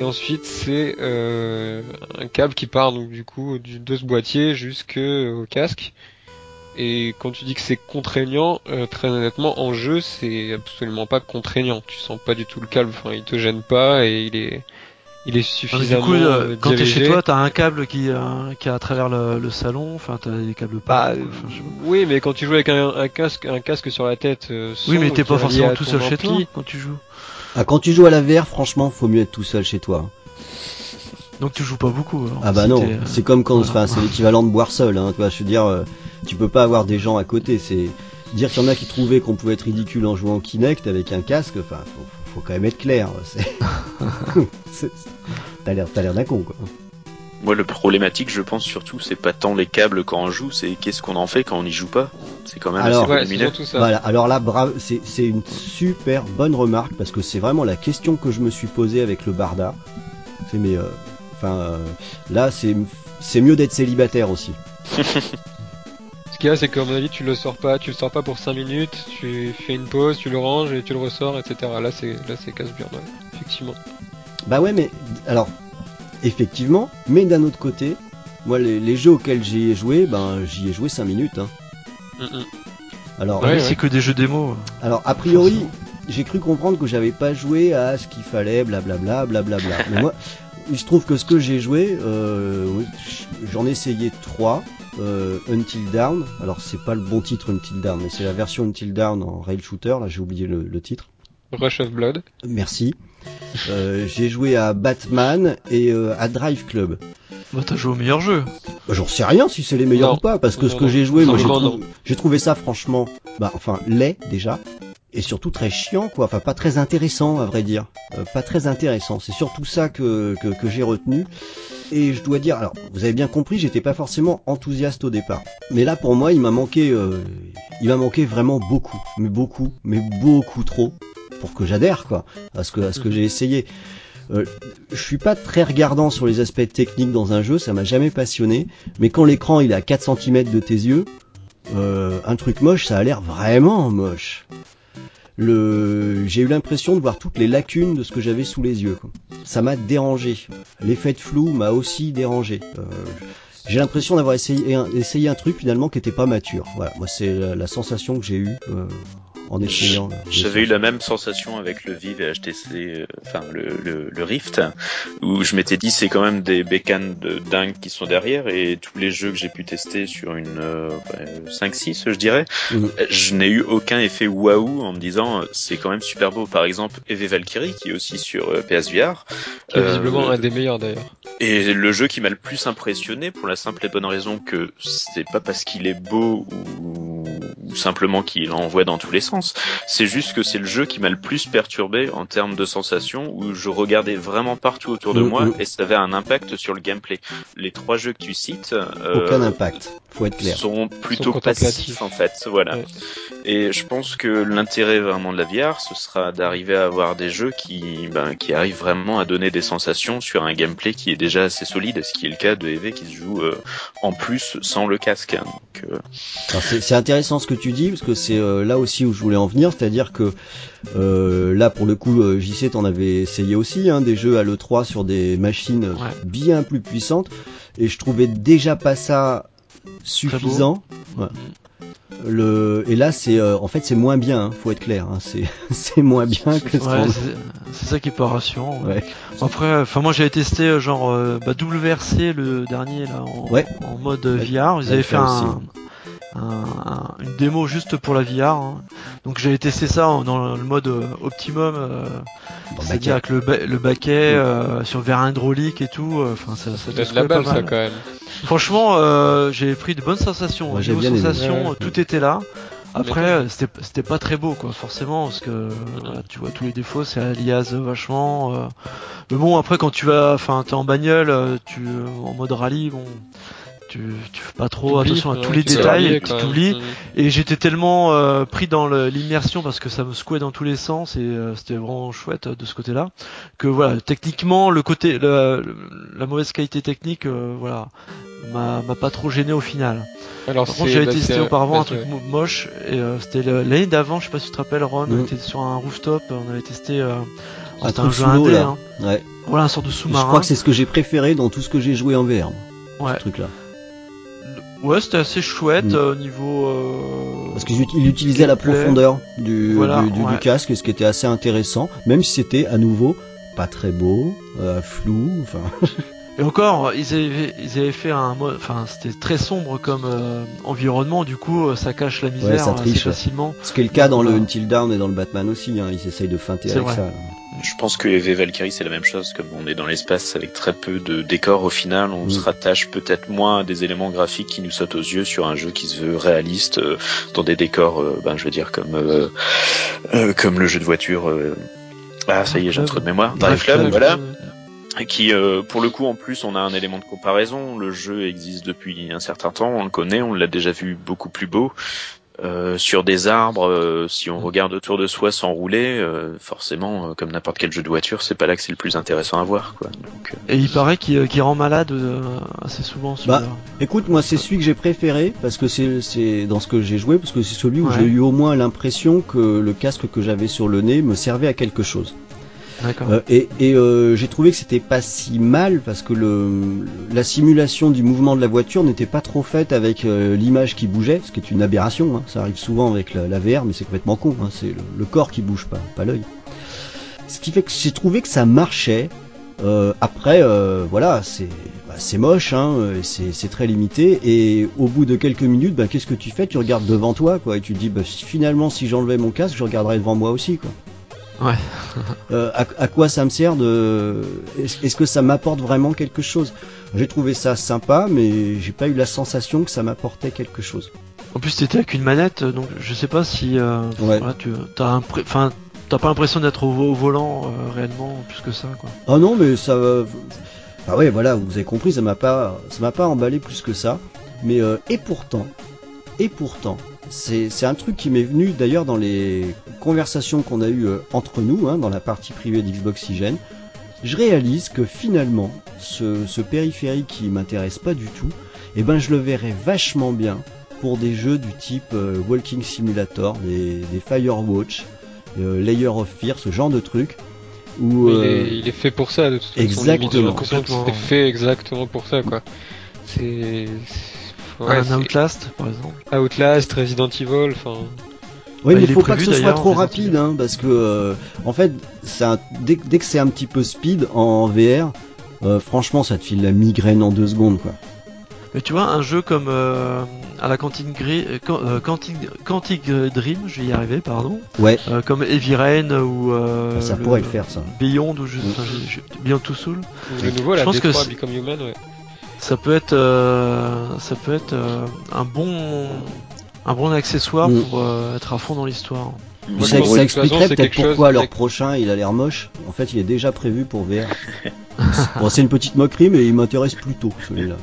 D: Et ensuite c'est euh, un câble qui part donc du coup de ce boîtier jusqu'au casque. Et quand tu dis que c'est contraignant, euh, très honnêtement, en jeu, c'est absolument pas contraignant. Tu sens pas du tout le câble, enfin, il te gêne pas et il est, il est suffisamment
F: du coup, euh,
D: euh,
F: quand t'es chez toi, t'as un câble qui, euh, qui est à travers le, le salon, enfin t'as des câbles
D: Bah,
F: pas.
D: oui, mais quand tu joues avec un, un casque, un casque sur la tête, euh,
F: Oui, mais t'es pas forcément tout seul chez toi
D: ampli,
F: quand tu joues.
C: Ah, quand tu joues à la VR, franchement, faut mieux être tout seul chez toi.
F: Donc tu joues pas beaucoup. alors,
C: Ah bah
F: si
C: non, c'est comme quand, enfin, c'est l'équivalent de boire seul, hein, tu vois, je veux dire, euh, tu peux pas avoir des gens à côté, c'est dire qu'il y en a qui trouvaient qu'on pouvait être ridicule en jouant au Kinect avec un casque, enfin, faut, faut quand même être clair, c'est, c'est- t'as l'air, t'as l'air d'un con, quoi.
E: Moi, le problématique, je pense surtout, c'est pas tant les câbles quand on joue, c'est qu'est-ce qu'on en fait quand on n'y joue pas. C'est quand même
C: Alors-
E: assez
D: Ouais, ça.
C: Voilà, alors là, bravo, c'est, c'est une super bonne remarque parce que c'est vraiment la question que je me suis posée avec le Barda. C'est mais, euh, enfin, euh, là, c'est, c'est mieux d'être célibataire aussi.
D: Ce qu'il y a, c'est que comme on a dit, tu le sors pas, tu le sors pas pour 5 minutes, tu fais une pause, tu le ranges et tu le ressors, etc. Là, c'est, là, c'est casse-burne, ouais, effectivement.
C: Bah ouais, mais alors, effectivement, mais d'un autre côté, moi, les, les jeux auxquels j'y ai joué, ben, j'y ai joué 5 minutes. Hein.
D: Mm, mm.
C: Alors,
F: Ouais,
D: ouais.
F: c'est que des jeux démo.
C: alors, a priori,
F: Forcément.
C: j'ai cru comprendre que j'avais pas joué à ce qu'il fallait, blablabla, blablabla. mais moi, il se trouve que ce que j'ai joué, euh, j'en ai essayé trois. Euh, Until Dawn, alors c'est pas le bon titre Until Dawn, mais c'est la version Until Dawn en rail shooter, là j'ai oublié le- le titre.
D: Rush of Blood.
C: Merci. Euh, j'ai joué à Batman et euh, à Drive Club.
F: Bah t'as joué au meilleur jeu.
C: Bah, J'en sais rien si c'est les meilleurs
D: Non.
C: ou pas, parce que
D: Non,
C: ce que j'ai joué, moi j'ai trou- trouvé ça franchement, bah enfin laid déjà, et surtout très chiant quoi, enfin pas très intéressant à vrai dire, Euh, pas très intéressant. C'est surtout ça que, que, que j'ai retenu. Et je dois dire, alors vous avez bien compris, j'étais pas forcément enthousiaste au départ, mais là pour moi il m'a manqué, euh, il m'a manqué vraiment beaucoup, mais beaucoup, mais beaucoup trop pour que j'adhère quoi à ce que à ce que j'ai essayé. Euh, je suis pas très regardant sur les aspects techniques dans un jeu, ça m'a jamais passionné. Mais quand l'écran il est à 4 cm de tes yeux, euh, un truc moche, ça a l'air vraiment moche. Le, j'ai eu l'impression de voir toutes les lacunes de ce que j'avais sous les yeux. Ça m'a dérangé. L'effet de flou m'a aussi dérangé. Euh, j'ai l'impression d'avoir essayé un, truc finalement qui était pas mature. Voilà, moi c'est la, la sensation que j'ai eue euh, en essayant.
E: J'avais eu la même sensation avec le Vive et HTC, euh, enfin le, le, le, Rift, où je m'étais dit c'est quand même des bécanes de dingue qui sont derrière et tous les jeux que j'ai pu tester sur une euh, 5-6 je dirais,
C: Mhm.
E: je n'ai eu aucun effet waouh en me disant euh, c'est quand même super beau. Par exemple, Eve Valkyrie qui est aussi sur euh, PSVR.
D: Qui est
E: Euh,
D: visiblement un des meilleurs d'ailleurs.
E: Et le jeu qui m'a le plus impressionné pour la simple et bonne raison que c'est pas parce qu'il est beau ou, ou simplement qu'il envoie dans tous les sens. C'est juste que c'est le jeu qui m'a le plus perturbé en termes de sensations où je regardais vraiment partout autour de moi et ça avait un impact sur le gameplay. Les trois jeux que tu cites
C: Aucun
E: euh,
C: impact. Faut être clair.
E: sont plutôt
D: Sont
E: passifs en fait. Voilà.
D: Ouais.
E: Et je pense que l'intérêt vraiment de la VR, ce sera d'arriver à avoir des jeux qui, ben, qui arrivent vraiment à donner des sensations sur un gameplay qui est déjà assez solide, ce qui est le cas de EV qui se joue euh, en plus sans le casque. hein. Donc, euh,
C: c'est intéressant ce que tu dis parce que c'est euh, là aussi où je voulais en venir, c'est-à-dire que euh, là pour le coup euh, JC t'en avais essayé aussi hein, des jeux à l'E3 sur des machines
F: Ouais.
C: bien plus puissantes et je trouvais déjà pas ça suffisant. Ouais. Le et là c'est euh, en fait c'est moins bien, hein, faut être clair, hein, c'est c'est moins bien que ce
F: Ouais, c'est ça qui est pas rassurant. ouais. Après, enfin moi j'avais testé genre bah, WRC le dernier là en, mode VR. Ils avaient
C: fait
F: fait un,
C: aussi.
F: Un- un- une démo juste pour la VR. hein. Donc j'avais testé ça dans le mode euh, optimum, euh, c'est-à-dire avec le, ba- le baquet euh, sur verre hydraulique et tout. euh, Enfin ça, ça
D: C'est de la
F: découlait
D: balle
F: pas
D: ça
F: mal.
D: quand même.
F: Franchement, euh, j'ai pris de bonnes sensations.
C: Moi, j'ai
F: Niveau
C: bien aimé.
F: sensations,
D: Ouais.
F: tout était là. Après, c'était c'était pas très beau, quoi, forcément, parce que voilà, tu vois tous les défauts, c'est alias vachement. euh. Mais bon, après, quand tu vas, enfin, t'es en bagnole, tu en mode rallye, bon, tu, tu fais pas trop attention à
D: ouais,
F: tous les détails, tu t'oublies. Et j'étais tellement euh, pris dans l'immersion parce que ça me secouait dans tous les sens et euh, c'était vraiment chouette euh, de ce côté-là. Que voilà, techniquement, le côté, la, la mauvaise qualité technique, euh, voilà, m'a m'a pas trop gêné au final.
D: Alors
F: Par contre, j'avais
D: bah,
F: testé auparavant un truc moche et euh, c'était l'année d'avant, je sais pas si tu te rappelles, Ron, on
C: Mhm.
F: était sur un rooftop, on avait testé euh,
C: un
F: c'était
C: truc
F: jeu
C: sous l'eau
F: indé,
C: là.
F: hein.
C: Ouais.
F: voilà, un sort de
C: Je
F: sous-marin.
C: crois que c'est ce que j'ai préféré dans tout ce que j'ai joué en VR.
F: Ouais.
C: Ce truc là.
F: Ouais, c'était assez chouette
C: Mhm.
F: euh, au niveau. euh,
C: Parce qu'il il utilisait la profondeur du,
F: Voilà,
C: du, du- du
F: ouais.
C: casque, ce qui était assez intéressant, même si c'était à nouveau pas très beau, euh, flou, enfin.
F: Et encore, ils avaient, ils avaient fait un mode, enfin, c'était très sombre comme euh, environnement, du coup, euh, ça cache la misère
C: ça
F: assez
C: triche, ouais.
F: facilement.
C: Ce qui est le cas dans le
F: Voilà.
C: Until Dawn et dans le Batman aussi, hein, ils essayent de feinter avec
F: vrai.
C: ça. là.
E: Je pense que EV Valkyrie c'est la même chose, comme on est dans l'espace avec très peu de décors au final, on
C: Mm.
E: se rattache peut-être moins à des éléments graphiques qui nous sautent aux yeux sur un jeu qui se veut réaliste, euh, dans des décors, euh, ben, je veux dire comme euh, euh, comme le jeu de voiture. euh, Ah ça y est, j'ai un trou de mémoire.
C: Drive
E: Club,
C: Club.
E: Qui euh, pour le coup en plus on a un élément de comparaison le jeu existe depuis un certain temps on le connaît on l'a déjà vu beaucoup plus beau Euh, sur des arbres euh, si on regarde autour de soi sans rouler euh, forcément euh, comme n'importe quel jeu de voiture c'est pas là que c'est le plus intéressant à voir quoi Donc, euh,
F: Et il paraît qu'il rend malade euh, assez souvent celui-là.
C: Bah, Écoute, moi c'est celui que j'ai préféré parce que c'est c'est dans ce que j'ai joué parce que c'est celui où
F: Ouais.
C: j'ai eu au moins l'impression que le casque que j'avais sur le nez me servait à quelque chose. Euh, et euh, j'ai trouvé que c'était pas si mal parce que la simulation du mouvement de la voiture n'était pas trop faite avec euh, l'image qui bougeait, ce qui est une aberration. hein. Ça arrive souvent avec la, VR, mais c'est complètement con. hein. C'est le, corps qui bouge pas, pas l'œil. Ce qui fait que j'ai trouvé que ça marchait. Après, voilà, c'est bah, moche, hein, c'est très limité. Et au bout de quelques minutes, bah, qu'est-ce que tu fais? Tu regardes devant toi, quoi, et tu te dis, bah, finalement, si j'enlevais mon casque, je regarderais devant moi aussi, quoi.
F: Ouais.
C: Euh, à, à quoi ça me sert de Est-ce que ça m'apporte vraiment quelque chose? J'ai trouvé ça sympa, mais j'ai pas eu la sensation que ça m'apportait quelque chose.
F: En plus, t'étais avec une manette, donc je sais pas si euh,
C: Ouais.
F: voilà, tu t'as impré- enfin, t'as pas l'impression d'être au, au volant euh, réellement plus que ça, quoi.
C: Ah non, mais ça. Ah ouais, voilà, vous avez compris, ça m'a pas, ça m'a pas emballé plus que ça. Mais euh, et pourtant, et pourtant, c'est un truc qui m'est venu d'ailleurs dans les conversations qu'on a eues euh, entre nous, hein, dans la partie privée d'Xboxygène. Je réalise que finalement, ce, ce périphérique qui m'intéresse pas du tout, eh ben je le verrais vachement bien pour des jeux du type euh, Walking Simulator, des, des Firewatch, euh, Layer of Fear, ce genre de truc. Où,
D: il,
C: euh,
D: est, il est fait pour ça de toute façon.
C: Exactement.
D: c'était fait exactement pour ça quoi. C'est ouais,
F: un Outlast, par exemple.
D: Outlast, Resident Evil, enfin
C: Oui,
F: Bah,
C: mais
F: il
C: faut pas que ce soit trop rapide, hein, parce que euh, en fait, c'est un- dès, dès que c'est un petit peu speed en VR, euh, franchement, ça te file la migraine en deux secondes, quoi.
F: Mais tu vois, un jeu comme euh, à la Quantic, Gri- euh, Dream, je vais y arriver, pardon,
C: Ouais,
F: euh, comme Heavy Rain ou euh,
C: Ah, ça pourrait le faire, ça.
F: Beyond ou je,
C: Mm.
F: Beyond Two Soul,
D: Ou Le nouveau,
F: Je pense que
D: D3
F: c'est-
D: Become Human, ouais.
F: Ça peut être, euh, ça peut être euh, un bon, un bon accessoire
C: Mm.
F: pour euh, être à fond dans l'histoire.
D: Moi,
C: ça, expliquerait peut-être pourquoi
D: chose
C: leur prochain il a l'air moche. En fait, il est déjà prévu pour VR. bon, c'est une petite moquerie, mais il m'intéresse plutôt celui-là.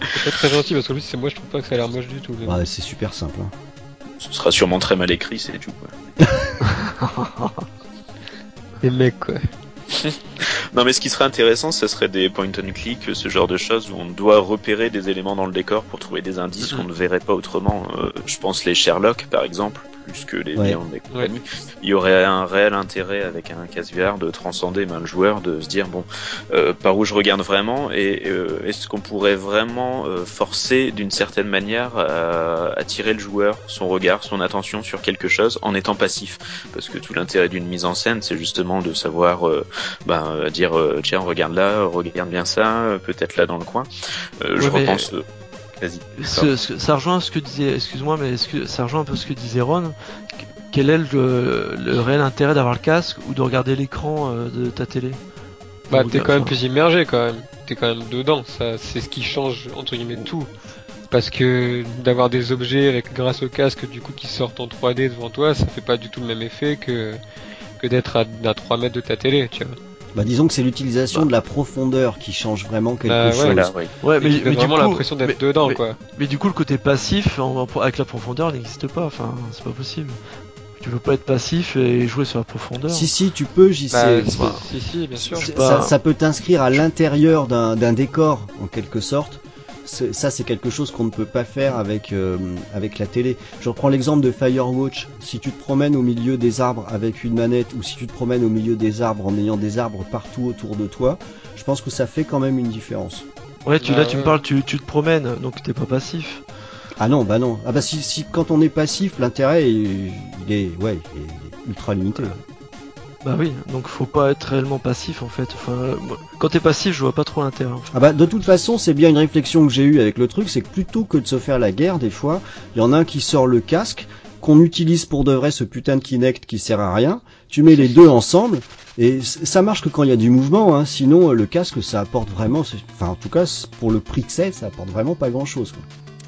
D: C'est pas très gentil parce que lui, c'est moi, je trouve pas que ça a l'air moche du tout.
C: Ouais, c'est super simple. hein.
E: Ce sera sûrement très mal écrit, c'est tout. Quoi.
D: Les mecs, quoi.
E: Non, mais ce qui serait intéressant, ce serait des point and click, ce genre de choses où on doit repérer des éléments dans le décor pour trouver des indices
F: Mhm.
E: qu'on ne verrait pas autrement. Euh, je pense les Sherlock, par exemple, plus que les
C: Ouais.
E: Beyond et compagnie. Il y aurait un réel intérêt avec un casque VR de transcender ben, le joueur, de se dire bon, euh, par où je regarde vraiment et euh, est-ce qu'on pourrait vraiment euh, forcer d'une certaine manière à attirer le joueur, son regard, son attention sur quelque chose en étant passif? Parce que tout l'intérêt d'une mise en scène, c'est justement de savoir euh, ben, euh, dire euh, tiens regarde là, regarde bien ça, peut-être là dans le coin. Euh, je
F: Ouais, mais-
E: repense. Vas-y.
F: Ce- ce- ça rejoint ce que disait, excuse-moi, mais que ça rejoint un peu ce que disait Ron. Quel est le, le réel intérêt d'avoir le casque ou de regarder l'écran euh, de ta télé?
D: Bah, t'es quand même plus immergé quand même. T'es quand même dedans. Ça, c'est ce qui change entre guillemets tout. Parce que d'avoir des objets avec grâce au casque du coup qui sortent en 3D devant toi, ça fait pas du tout le même effet que que d'être à, à 3 mètres de ta télé, tu vois.
C: Bah, disons que c'est l'utilisation
F: Bah.
C: de la profondeur qui change vraiment quelque
D: Bah, ouais.
C: chose.
E: Voilà, oui.
F: Ouais,
D: Mais,
F: mais,
D: vraiment
F: coup,
D: l'impression d'être
F: mais-
D: dedans,
F: mais-
D: quoi.
F: Mais du coup, le côté passif en- en- avec la profondeur n'existe pas. Enfin, c'est pas possible. Tu peux pas être passif et jouer sur la profondeur.
C: Si, si, tu peux, j'y
D: Bah,
C: sais.
D: si, si, bien sûr.
C: Ça, ça peut t'inscrire à l'intérieur d'un d'un décor, en quelque sorte. C'est- Ça, c'est quelque chose qu'on ne peut pas faire avec, euh, avec la télé. Je reprends l'exemple de Firewatch. Si tu te promènes au milieu des arbres avec une manette, ou si tu te promènes au milieu des arbres en ayant des arbres partout autour de toi, je pense que ça fait quand même une différence.
F: Ouais, tu,
D: Bah,
F: là, tu me parles, tu, tu te promènes, donc t'es pas passif.
C: Ah non, bah non. Ah bah si, si quand on est passif, l'intérêt, il, il est, ouais, il est ultra limité.
F: Bah oui, donc faut pas être réellement passif en fait. Enfin, quand t'es passif, je vois pas trop l'intérêt. en fait.
C: Ah bah de toute façon c'est bien une réflexion que j'ai eue avec le truc, c'est que plutôt que de se faire la guerre des fois, il y en a un qui sort le casque, qu'on utilise pour de vrai ce putain de Kinect qui sert à rien, tu mets les deux ensemble, et ça marche que quand il y a du mouvement, hein, sinon euh, le casque ça apporte vraiment, enfin en tout cas pour le prix que c'est, ça apporte vraiment pas grand chose.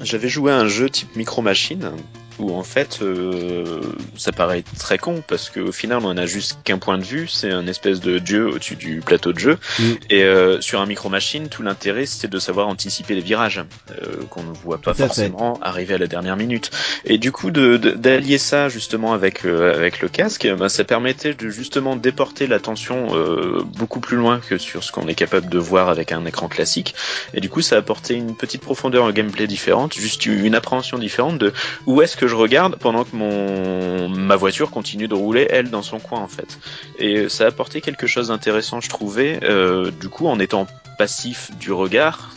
E: J'avais joué à un jeu type Micro Machine où en fait euh, ça paraît très con parce qu'au final on a juste qu'un point de vue, c'est un espèce de dieu au-dessus du plateau de jeu
C: Mm.
E: et euh, sur un Micro Machine tout l'intérêt c'est de savoir anticiper les virages euh, qu'on ne voit pas
C: fait.
E: forcément arriver à la dernière minute et du coup de- de- d'allier ça justement avec euh, avec le casque, ben, ça permettait de justement déporter l'attention euh, beaucoup plus loin que sur ce qu'on est capable de voir avec un écran classique et du coup ça apportait une petite profondeur au gameplay différente, juste une appréhension différente de où est-ce que je regarde pendant que mon ma voiture continue de rouler elle dans son coin en fait. Et ça a apporté quelque chose d'intéressant je trouvais. Euh, du coup en étant passif du regard,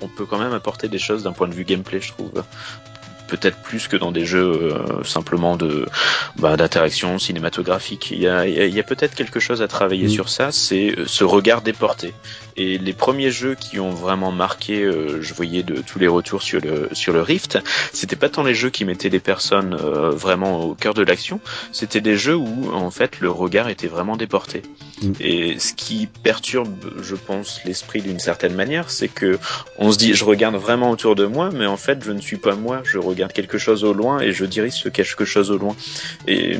E: on peut quand même apporter des choses d'un point de vue gameplay je trouve. Peut-être plus que dans des jeux euh, simplement de bah, d'interaction cinématographique. Il y a, il y peut-être quelque chose à travailler
C: Mm.
E: sur ça, c'est euh, ce regard déporté. Et les premiers jeux qui ont vraiment marqué, euh, je voyais de tous les retours sur le sur le Rift, c'était pas tant les jeux qui mettaient les personnes vraiment au cœur de l'action, c'était des jeux où en fait le regard était vraiment déporté.
C: Mm.
E: Et ce qui perturbe, je pense, l'esprit d'une certaine manière, c'est que on se dit je regarde vraiment autour de moi, mais en fait je ne suis pas moi, je regarde quelque chose au loin et je dirige ce quelque chose au loin. Et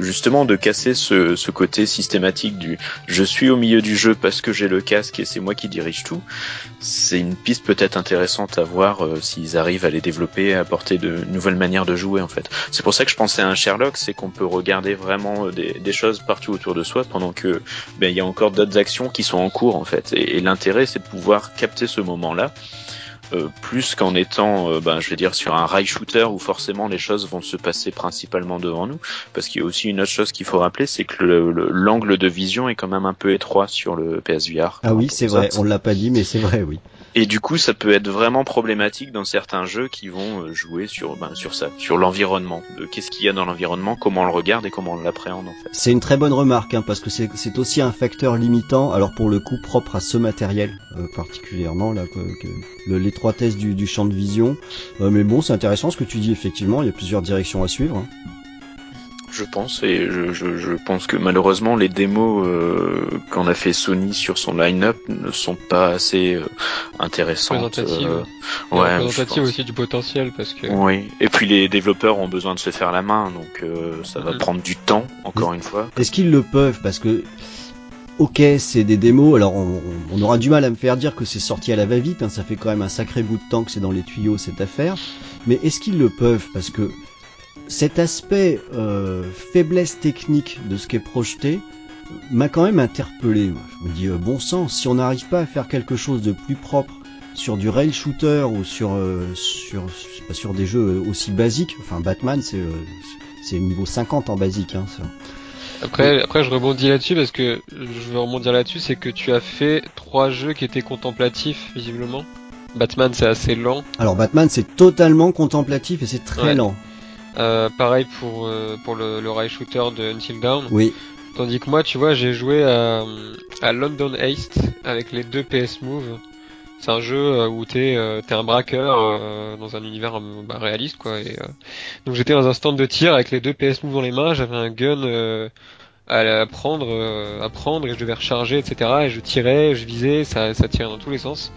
E: justement de casser ce, ce côté systématique du je suis au milieu du jeu parce que j'ai le casque et c'est moi qui dirige tout, c'est une piste peut-être intéressante à voir euh, s'ils arrivent à les développer, à apporter de nouvelles manières de jouer en fait. C'est pour ça que je pensais à un Sherlock, c'est qu'on peut regarder vraiment euh, des, des choses partout autour de soi pendant que ben, il y a encore d'autres actions qui sont en cours en fait. Et, et l'intérêt c'est de pouvoir capter ce moment-là. Euh, plus qu'en étant, euh, ben, je vais dire, sur un rail shooter où forcément les choses vont se passer principalement devant nous. Parce qu'il y a aussi une autre chose qu'il faut rappeler, c'est que le- le- l'angle de vision est quand même un peu étroit sur le PSVR.
C: Ah oui c'est vrai, on l'a pas dit mais c'est vrai oui.
E: Et du coup, ça peut être vraiment problématique dans certains jeux qui vont euh, jouer sur, ben, sur ça, sur l'environnement. De Qu'est-ce qu'il y a dans l'environnement, comment on le regarde et comment on l'appréhende en fait.
C: C'est une très bonne remarque, hein, parce que c'est aussi un facteur limitant, alors pour le coup propre à ce matériel euh, particulièrement, là, l'étroitesse du, du champ de vision. Euh, mais bon, c'est intéressant ce que tu dis, effectivement, il y a plusieurs directions à suivre. hein.
E: Je pense, et je, je, je pense que malheureusement les démos euh, qu'en a fait Sony sur son line-up ne sont pas assez euh, intéressantes.
D: Représentatives.
E: euh,
D: Et
E: ouais, je
D: représentative
E: pense.
D: aussi du potentiel parce que
E: Oui, et puis les développeurs ont besoin de se faire la main, donc euh, ça va
D: Mhm.
E: prendre du temps, encore une fois.
C: Est-ce qu'ils le peuvent? Parce que, ok, c'est des démos, alors on, on aura du mal à me faire dire que c'est sorti à la va-vite, hein, ça fait quand même un sacré bout de temps que c'est dans les tuyaux cette affaire, mais est-ce qu'ils le peuvent? Parce que cet aspect euh, faiblesse technique de ce qui est projeté m'a quand même interpellé. moi. Je me dis, euh, bon sang, si on n'arrive pas à faire quelque chose de plus propre sur du rail shooter ou sur, euh, sur, pas, sur des jeux aussi basiques, enfin Batman c'est euh, c'est niveau 50 en basique, hein, ça.
D: Après, après, je rebondis là-dessus parce que je veux rebondir là-dessus, c'est que tu as fait trois jeux qui étaient contemplatifs, visiblement. Batman, c'est assez lent.
C: Alors Batman c'est totalement contemplatif et c'est très
D: Ouais.
C: lent.
D: Euh, pareil pour euh, pour le, le rail shooter de Until Dawn.
C: Oui,
D: Tandis que moi, tu vois, j'ai joué à, à London Heist avec les deux PS Move. C'est un jeu euh, où t'es euh, t'es un braqueur euh, dans un univers bah, réaliste quoi. Et, euh, donc j'étais dans un stand de tir avec les deux PS Move dans les mains. J'avais un gun euh, à, à prendre, euh, à prendre et je devais recharger, etc. Et je tirais, je visais, ça, ça tirait dans tous les sens.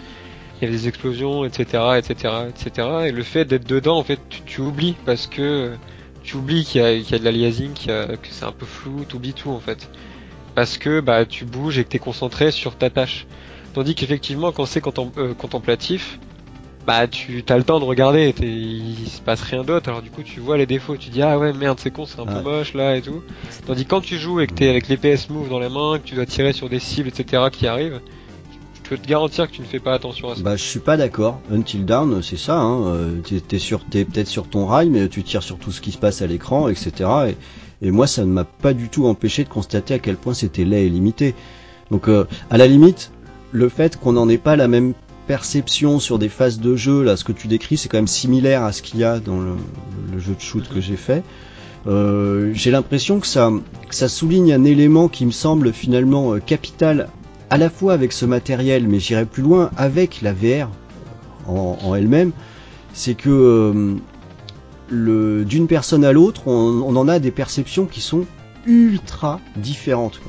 D: Il y avait des explosions, etc., etc., etc. Et le fait d'être dedans, en fait, tu, tu oublies parce que tu oublies qu'il y a, qu'il y a de l'aliasing, a- que c'est un peu flou, tu oublies tout en fait. Parce que bah tu bouges et que t'es concentré sur ta tâche. Tandis qu'effectivement quand c'est euh, contemplatif, bah tu as le temps de regarder, il se passe rien d'autre, alors du coup tu vois les défauts, tu dis ah ouais merde c'est con, c'est un peu moche là et tout. Tandis que quand tu joues et que t'es avec les PS Move dans les mains, que tu dois tirer sur des cibles etc qui arrivent, je peux te garantir que tu ne fais pas attention à ça.
C: bah je suis pas d'accord. Until Dawn c'est ça, hein. euh, t'es- t'es peut-être sur ton rail mais tu tires sur tout ce qui se passe à l'écran, etc. Et, moi ça ne m'a pas du tout empêché de constater à quel point c'était laid et limité. Donc euh, à la limite, le fait qu'on n'en ait pas la même perception sur des phases de jeu, là ce que tu décris c'est quand même similaire à ce qu'il y a dans le, jeu de shoot que j'ai fait. Euh, j'ai l'impression que ça, que ça souligne un élément qui me semble finalement capital à la fois avec ce matériel, mais j'irai plus loin avec la VR en, elle-même, c'est que euh, d'une personne à l'autre, on, en a des perceptions qui sont ultra différentes.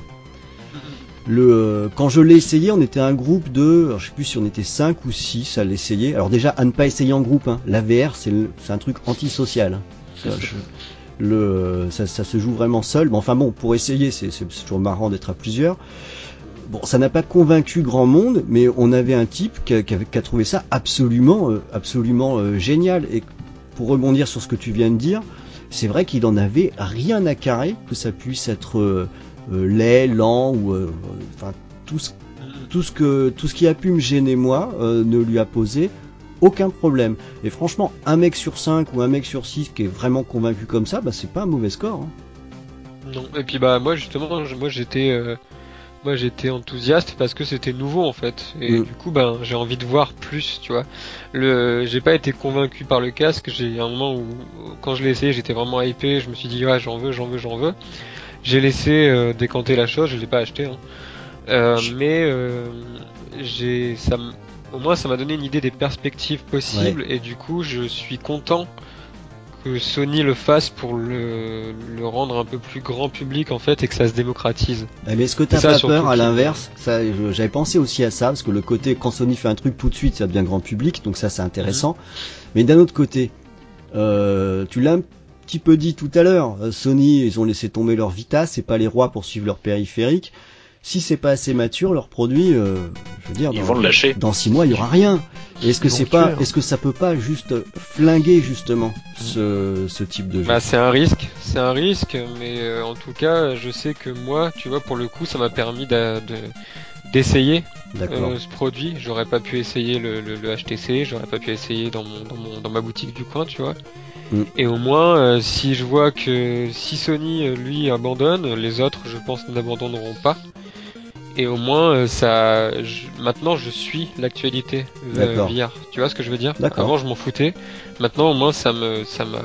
C: quand je l'ai essayé, on était un groupe de, je sais plus si on était 5 ou 6 à l'essayer. Alors déjà, à ne pas essayer en groupe, hein. la VR c'est un truc antisocial. hein. Ça, se joue vraiment seul. Mais enfin bon, pour essayer, c'est toujours marrant d'être à plusieurs. Bon, ça n'a pas convaincu grand monde, mais on avait un type qui a, trouvé ça absolument, euh, absolument euh, génial. Et pour rebondir sur ce que tu viens de dire, c'est vrai qu'il en avait rien à carrer que ça puisse être euh, laid, lent ou enfin tout ce, tout ce que tout ce qui a pu me gêner moi ne lui a posé aucun problème. Et franchement, un mec sur 5 ou un mec sur 6 qui est vraiment convaincu comme ça, bah c'est pas un mauvais score. hein.
D: Non. Et puis bah moi justement, moi j'étais moi j'étais enthousiaste parce que c'était nouveau en fait. Et
C: Mm.
D: du coup ben j'ai envie de voir plus, tu vois. Le j'ai pas été convaincu par le casque, j'ai un moment où quand je l'ai essayé, j'étais vraiment hypé, je me suis dit ouais, j'en veux, j'en veux, j'en veux. J'ai laissé euh, décanter la chose, je l'ai pas acheté hein. Euh, mais euh, j'ai ça m- au moins ça m'a donné une idée des perspectives possibles et du coup je suis content que Sony le fasse pour le, le rendre un peu plus grand public en fait et que ça se démocratise.
C: Eh, Mais est-ce que t'as pas peur à l'inverse? Ça, j'avais pensé aussi à ça parce que le côté quand Sony fait un truc tout de suite, ça devient grand public, donc ça c'est intéressant.
D: Mhm.
C: Mais d'un autre côté, euh, tu l'as un petit peu dit tout à l'heure, euh, Sony ils ont laissé tomber leur Vita, c'est pas les rois pour suivre leur périphérique. Si c'est pas assez mature, leur produit, euh, je veux dire,
E: Ils
C: dans,
E: vont le lâcher.
C: dans six mois il y aura rien. Est-ce que c'est pas,
F: hein.
C: est-ce que ça peut pas juste flinguer justement ce, ce type de jeu?
D: Bah c'est un risque, c'est un risque, mais euh, en tout cas je sais que moi, tu vois, pour le coup ça m'a permis de d'essayer euh, ce produit. J'aurais pas pu essayer le, le, le HTC, j'aurais pas pu essayer dans mon, dans mon dans ma boutique du coin, tu vois.
C: Mm.
D: Et au moins, euh, si je vois que si Sony lui abandonne, les autres, je pense, n'abandonneront pas. Et au moins, euh, ça, je- maintenant, je suis l'actualité euh. VR. Tu vois ce que je veux dire? Avant, je m'en foutais. Maintenant, au moins, ça me, ça m'a,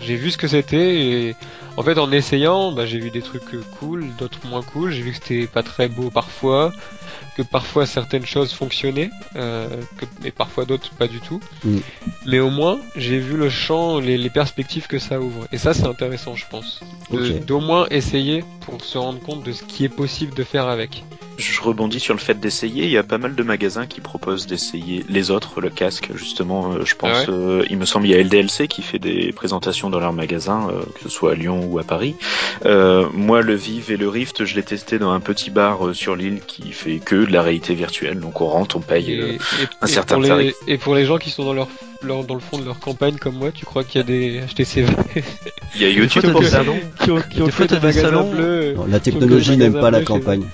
D: j'ai vu ce que c'était et en fait, en essayant, bah, j'ai vu des trucs cool, d'autres moins cool. J'ai vu que c'était pas très beau parfois, que parfois certaines choses fonctionnaient, euh, que, mais parfois d'autres pas du tout.
C: Mm.
D: Mais au moins, j'ai vu le champ, les, les perspectives que ça ouvre. Et ça, c'est intéressant, je pense. D'au moins essayer pour se rendre compte de ce qui est possible de faire avec.
E: Je rebondis sur le fait d'essayer. Il y a pas mal de magasins qui proposent d'essayer les autres, le casque. Justement, euh, je pense,
D: Ah ouais
E: euh, il me semble, il y a LDLC qui fait des présentations dans leur magasin, euh, que ce soit à Lyon ou à Paris. Euh, moi, le Vive et le Rift, je l'ai testé dans un petit bar euh, sur l'île qui fait que de la réalité virtuelle. Donc on rentre, on paye.
D: Et,
E: euh,
D: et-
E: un
D: et
E: certain
D: pour les,
E: tarif.
D: et pour les gens qui sont dans leur, leur- dans le fond de leur campagne comme moi, tu crois qu'il y a des HTCV
E: Il y a
F: Des
E: YouTube
F: fois, t'as
E: pour
F: des
E: ça.
F: salons.
D: qui ont, qui ont
F: Des fois,
D: fait
F: t'as
D: des
F: des salons.
D: bleus
C: Non, la technologie n'aime pas la campagne.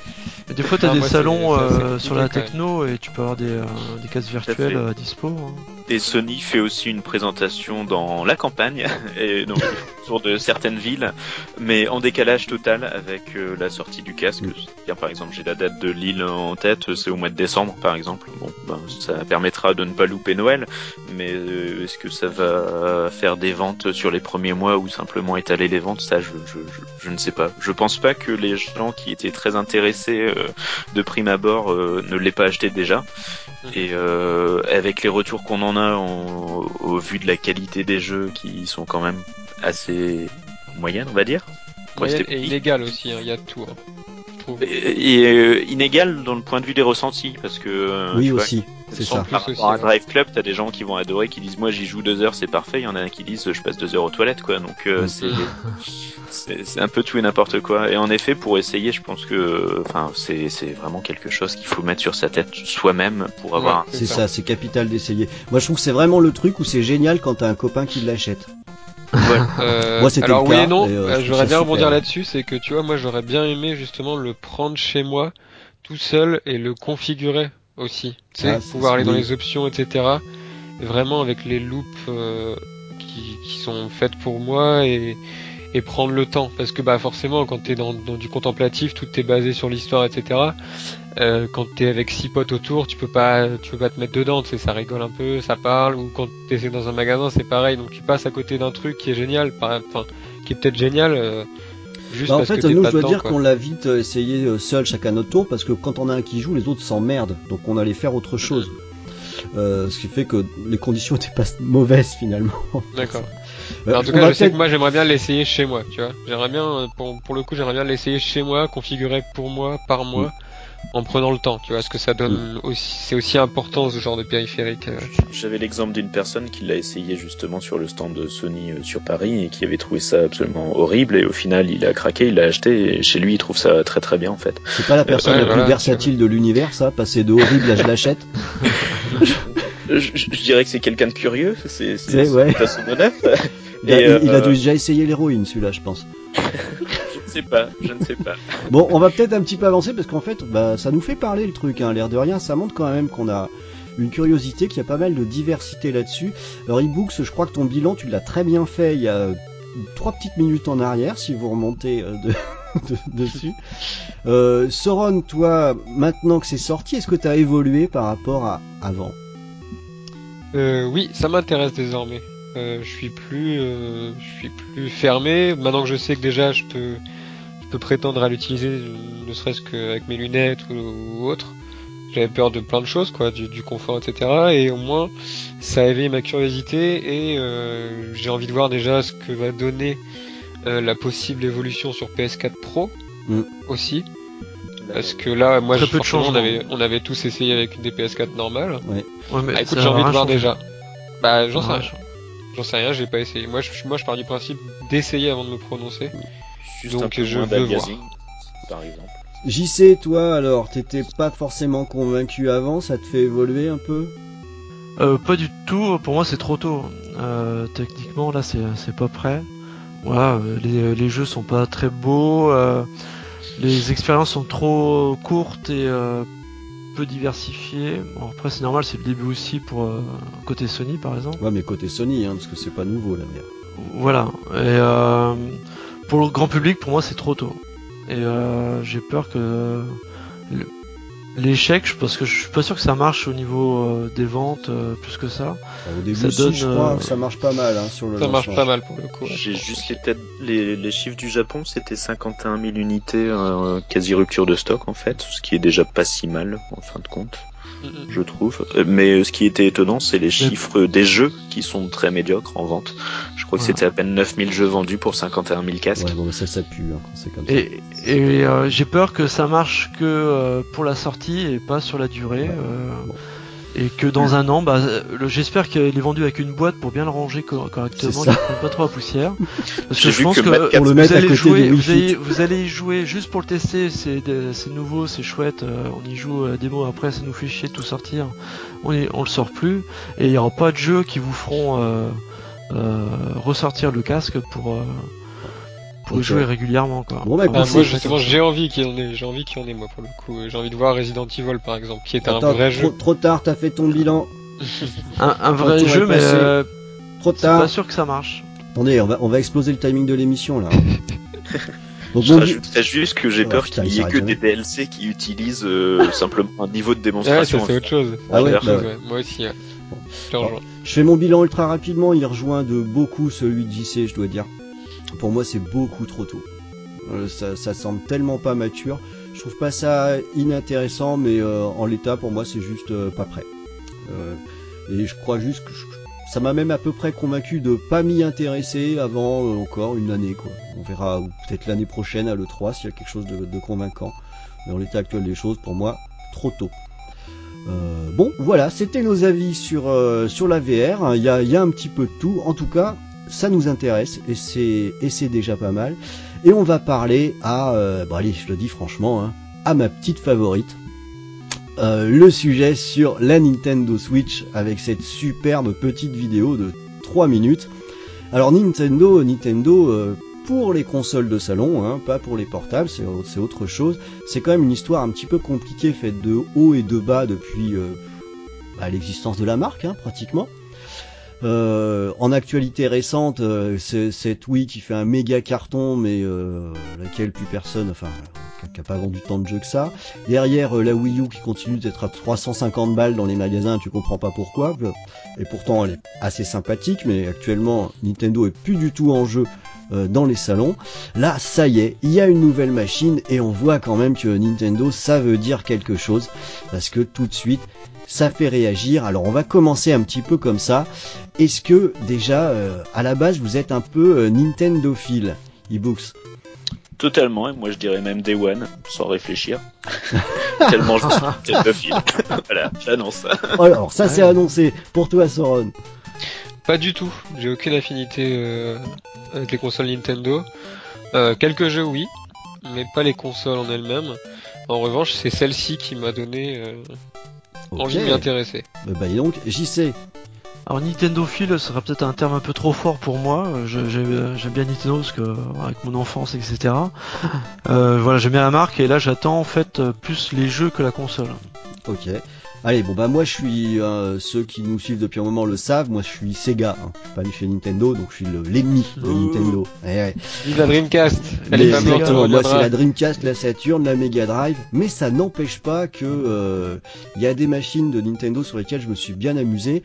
F: Et des fois, t'as
D: Ah,
F: des
D: moi,
F: salons euh, sur la techno et tu peux avoir des, euh, des cases virtuelles euh, à dispo. hein.
E: Et Sony fait aussi une présentation dans la campagne, et donc ils font le tour de certaines villes, mais en décalage total avec euh, la sortie du casque. Par exemple, j'ai la date de Lille en tête, c'est au mois de décembre, par exemple. Bon, ben, ça permettra de ne pas louper Noël, mais euh, est-ce que ça va faire des ventes sur les premiers mois ou simplement étaler les ventes? Ça, je, je, je, je ne sais pas. Je pense pas que les gens qui étaient très intéressés euh, de prime abord euh, ne l'aient pas acheté déjà. Et euh, avec les retours qu'on en a au vu de la qualité des jeux qui sont quand même assez moyennes, on va dire.
D: Moyenne et
E: petit.
D: illégal aussi, hein, il y a tout. hein, trouve.
E: Et, et, euh, inégal dans le point de vue des ressentis, parce que euh,
C: Oui
E: tu
C: aussi, c'est ça.
D: plus
E: par rapport à. Drive Club, t'as des gens qui vont adorer, qui disent moi j'y joue deux heures, c'est parfait. Il y en a qui disent je passe deux heures aux toilettes, quoi. Donc euh, c'est c'est c'est un peu tout et n'importe quoi. Et en effet, pour essayer, je pense que enfin c'est c'est vraiment quelque chose qu'il faut mettre sur sa tête soi-même pour avoir.
C: C'est ça, c'est capital d'essayer. Moi, je trouve que c'est vraiment le truc où c'est génial quand t'as un copain qui l'achète.
D: Euh,
C: Moi, c'était
D: alors
C: le
D: oui et non,
C: euh,
D: euh,
C: je
D: j'aurais bien rebondir là-dessus, c'est que tu vois, moi j'aurais bien aimé justement le prendre chez moi tout seul et le configurer aussi. Tu sais,
C: Ah, c'est-
D: pouvoir aller dans les options, etc. Et vraiment avec les loops euh, qui, qui sont faites pour moi et, et prendre le temps. Parce que bah forcément quand t'es dans, dans du contemplatif, tout est basé sur l'histoire, etc. Euh, quand t'es avec six potes autour, tu peux pas, tu peux pas te mettre dedans, tu sais, ça rigole un peu, ça parle, ou quand t'es dans un magasin, c'est pareil, donc tu passes à côté d'un truc qui est génial, enfin, qui est peut-être génial, euh, juste
C: Bah, en fait, nous, je dois dire qu'on l'a vite euh, essayé euh, seul chacun notre tour parce que quand on a un qui joue, les autres s'emmerdent. Donc on allait faire autre chose. Euh, ce qui fait que les conditions étaient pas mauvaises finalement.
D: D'accord.
C: Euh,
D: en tout cas, je sais que moi, j'aimerais bien l'essayer chez moi, tu vois. J'aimerais bien, euh, pour, pour le coup, j'aimerais bien l'essayer chez moi, configuré pour moi, par
C: Mm.
D: moi, en prenant le temps, tu vois, ce que ça donne aussi, c'est aussi important ce genre de périphérique. euh.
E: J'avais l'exemple d'une personne qui l'a essayé justement sur le stand de Sony euh, sur Paris et qui avait trouvé ça absolument horrible et au final il a craqué, il l'a acheté et chez lui il trouve ça très très bien en fait.
C: C'est pas la personne
D: ouais,
C: la
D: voilà,
C: plus versatile de l'univers, ça. Passer de horrible à je l'achète?
E: Je, je- dirais que c'est quelqu'un de curieux, c'est
C: ouais.
E: à son honneur.
C: Il a,
E: euh,
C: il a déjà essayé l'héroïne, celui-là, je pense.
E: Je ne sais pas, je ne sais pas.
C: Bon, on va peut-être un petit peu avancer parce qu'en fait, bah, ça nous fait parler le truc. Hein. L'air de rien, ça montre quand même qu'on a une curiosité, qu'il y a pas mal de diversité là-dessus. Alors, eBooks, je crois que ton bilan, tu l'as très bien fait il y a trois petites minutes en arrière, si vous remontez euh, de, de- dessus. Euh, Soron, toi, maintenant que c'est sorti, est-ce que tu as évolué par rapport à avant?
D: Euh, oui, ça m'intéresse désormais. Euh, je suis plus, euh, je suis plus fermé. Maintenant que je sais que déjà je peux, je peux prétendre à l'utiliser, ne serait-ce qu'avec mes lunettes ou, ou autre. J'avais peur de plein de choses, quoi, du, du confort, etc. Et au moins, ça a éveillé ma curiosité et euh, j'ai envie de voir déjà ce que va donner euh, la possible évolution sur PS4 Pro
C: Mm.
D: aussi. Parce que là, moi, je,
F: peu de
D: forcément, on avait, on avait tous essayé avec une des PS4 normales.
F: Ouais, mais
D: Ah, écoute, j'ai envie de voir
F: rien
D: déjà. Bah, j'en sais rien. J'en sais rien, j'ai pas essayé. Moi, je, moi, je pars du principe d'essayer avant de me prononcer.
E: Juste
D: Donc,
E: un peu
D: je veux
E: d'aliasing, par exemple.
C: JC, toi, alors, t'étais pas forcément convaincu avant, ça te fait évoluer un peu?
F: Euh, pas du tout, pour moi c'est trop tôt. Euh, techniquement là c'est c'est pas prêt. Voilà, euh, les, les jeux sont pas très beaux, euh, les expériences sont trop courtes et euh, peu diversifiées. Bon après c'est normal, c'est le début aussi pour euh, côté Sony par exemple.
C: Ouais, mais côté Sony, hein, parce que c'est pas nouveau, la merde.
F: Voilà. Et euh, pour le grand public, pour moi c'est trop tôt. Et euh, j'ai peur que le- L'échec, je- parce que je suis pas sûr que ça marche au niveau euh, des ventes euh, plus que ça.
C: Au début,
F: Ça
C: si,
F: donne,
C: je crois
F: euh,
C: que ça marche pas mal hein, sur le
D: Ça marche pas mal pour le coup.
E: J'ai juste les, têtes, les, les chiffres du Japon, c'était 51 000 unités, euh, quasi rupture de stock en fait, ce qui est déjà pas si mal en fin de compte. Je trouve. Euh, Mais ce qui était étonnant, c'est les chiffres des jeux qui sont très médiocres en vente. Je crois que
F: Ouais.
E: c'était à peine 9000 jeux vendus pour 51 000 casques.
C: Ouais, bon, mais ça, ça pue hein, quand c'est comme ça.
F: Et, et euh, j'ai peur que ça marche que euh, pour la sortie et pas sur la durée.
C: Ouais.
F: euh,
C: Bon.
F: Et que dans un an, bah, j'espère qu'il est vendu avec une boîte pour bien le ranger co- correctement, qu'il
C: ça.
F: ne prenne pas trop la poussière. Parce que je pense
E: que
C: le
F: vous
C: mettre à
F: allez jouer, vous allez,
C: Fit.
F: vous allez y jouer juste pour le tester, c'est nouveau, c'est chouette, euh, on y joue à la démo, après ça nous fait chier de tout sortir, on, on le sort plus, et il n'y aura pas de jeux qui vous feront euh, euh, ressortir le casque pour, pour y
C: Ok.
F: jouer régulièrement. Quoi.
C: Bon, bah,
D: Ah, moi justement j'ai envie qu'il y en ait, j'ai envie qu'il y en ait moi pour le coup. J'ai envie de voir Resident Evil par exemple, qui est un vrai
C: trop,
D: jeu.
C: trop tard, t'as fait ton bilan.
F: un, un vrai jeu, mais euh,
C: Trop
F: c'est
C: tard.
F: pas sûr que ça marche.
C: Attendez, on va, on va exploser le timing de l'émission là. Donc,
E: Je rajouterais juste que j'ai
C: Ouais,
E: peur qu'il
C: il
E: y ait que
C: jamais.
E: des DLC qui utilisent euh, simplement un niveau de
D: Ouais,
E: démonstration.
D: ça c'est autre chose.
C: Ah ouais,
D: C'est autre
C: bah
D: chose,
C: ouais.
D: ouais. Moi aussi. Ouais.
C: Bon.
D: Je te rejoins.
C: Je fais mon bilan ultra rapidement, il rejoint de beaucoup celui de JC, je dois dire. Pour moi, c'est beaucoup trop tôt. Euh, ça, ça semble tellement pas mature. Je trouve pas ça inintéressant, mais euh, en l'état, pour moi, c'est juste euh, pas prêt. Euh, et je crois juste que je- ça m'a même à peu près convaincu de pas m'y intéresser avant euh, encore une année, quoi. On verra, peut-être l'année prochaine à l'E3 s'il y a quelque chose de, de convaincant. Mais en l'état actuel des choses, pour moi, trop tôt. Euh, bon, voilà, c'était nos avis sur, sur la VR. Il y a, il y a un petit peu de tout. En tout cas, ça nous intéresse et c'est, et c'est déjà pas mal. Et on va parler à, euh, bon allez, je le dis franchement, hein, à ma petite favorite. Euh, le sujet sur la Nintendo Switch avec cette superbe petite vidéo de 3 minutes. Alors Nintendo, Nintendo, euh, pour les consoles de salon, hein, pas pour les portables, c'est, c'est autre chose. C'est quand même une histoire un petit peu compliquée, faite de haut et de bas depuis euh, bah, l'existence de la marque, hein, pratiquement. Euh, en actualité récente, euh, c'est cette Wii qui fait un méga carton, mais euh, laquelle plus personne, enfin, qui a pas vendu tant de jeux que ça. Derrière, euh, la Wii U qui continue d'être à 350 balles dans les magasins, tu comprends pas pourquoi. Et pourtant, elle est assez sympathique, mais actuellement, Nintendo est plus du tout en jeu dans les salons. Là, ça y est, il y a une nouvelle machine et on voit quand même que Nintendo, ça veut dire quelque chose parce que tout de suite, ça fait réagir. Alors, on va commencer un petit peu comme ça. Est-ce que déjà, euh, à la base, vous êtes un peu euh, Nintendophile, e-books?
E: Totalement, et moi je dirais même Day One, sans réfléchir. Tellement je suis Nintendophile. voilà, j'annonce.
C: Alors, ça, c'est annoncé pour toi, Soron?
D: Pas du tout. J'ai aucune affinité euh, avec les consoles Nintendo. Euh, quelques jeux, oui, mais pas les consoles en elles-mêmes. En revanche, c'est celle-ci qui m'a donné euh, envie de m'y intéresser.
C: Bah, et donc, JC.
F: Alors Nintendo Phile ce sera peut-être un terme un peu trop fort pour moi. Euh, J'aime bien Nintendo parce que avec mon enfance, etc. Euh, voilà, j'aime bien la marque et là j'attends en fait plus les jeux que la console.
C: Ok. Allez, bon bah moi je suis euh, ceux qui nous suivent depuis un moment le savent. Moi je suis Sega. Hein. Je suis pas chez Nintendo, donc je suis le- l'ennemi de. Nintendo. Eh ouais.
D: Vive la Dreamcast Elle est pas morte,
C: moi c'est la Dreamcast, la Saturn, la Mega Drive, mais ça n'empêche pas que euh, il y a des machines de Nintendo sur lesquelles je me suis bien amusé.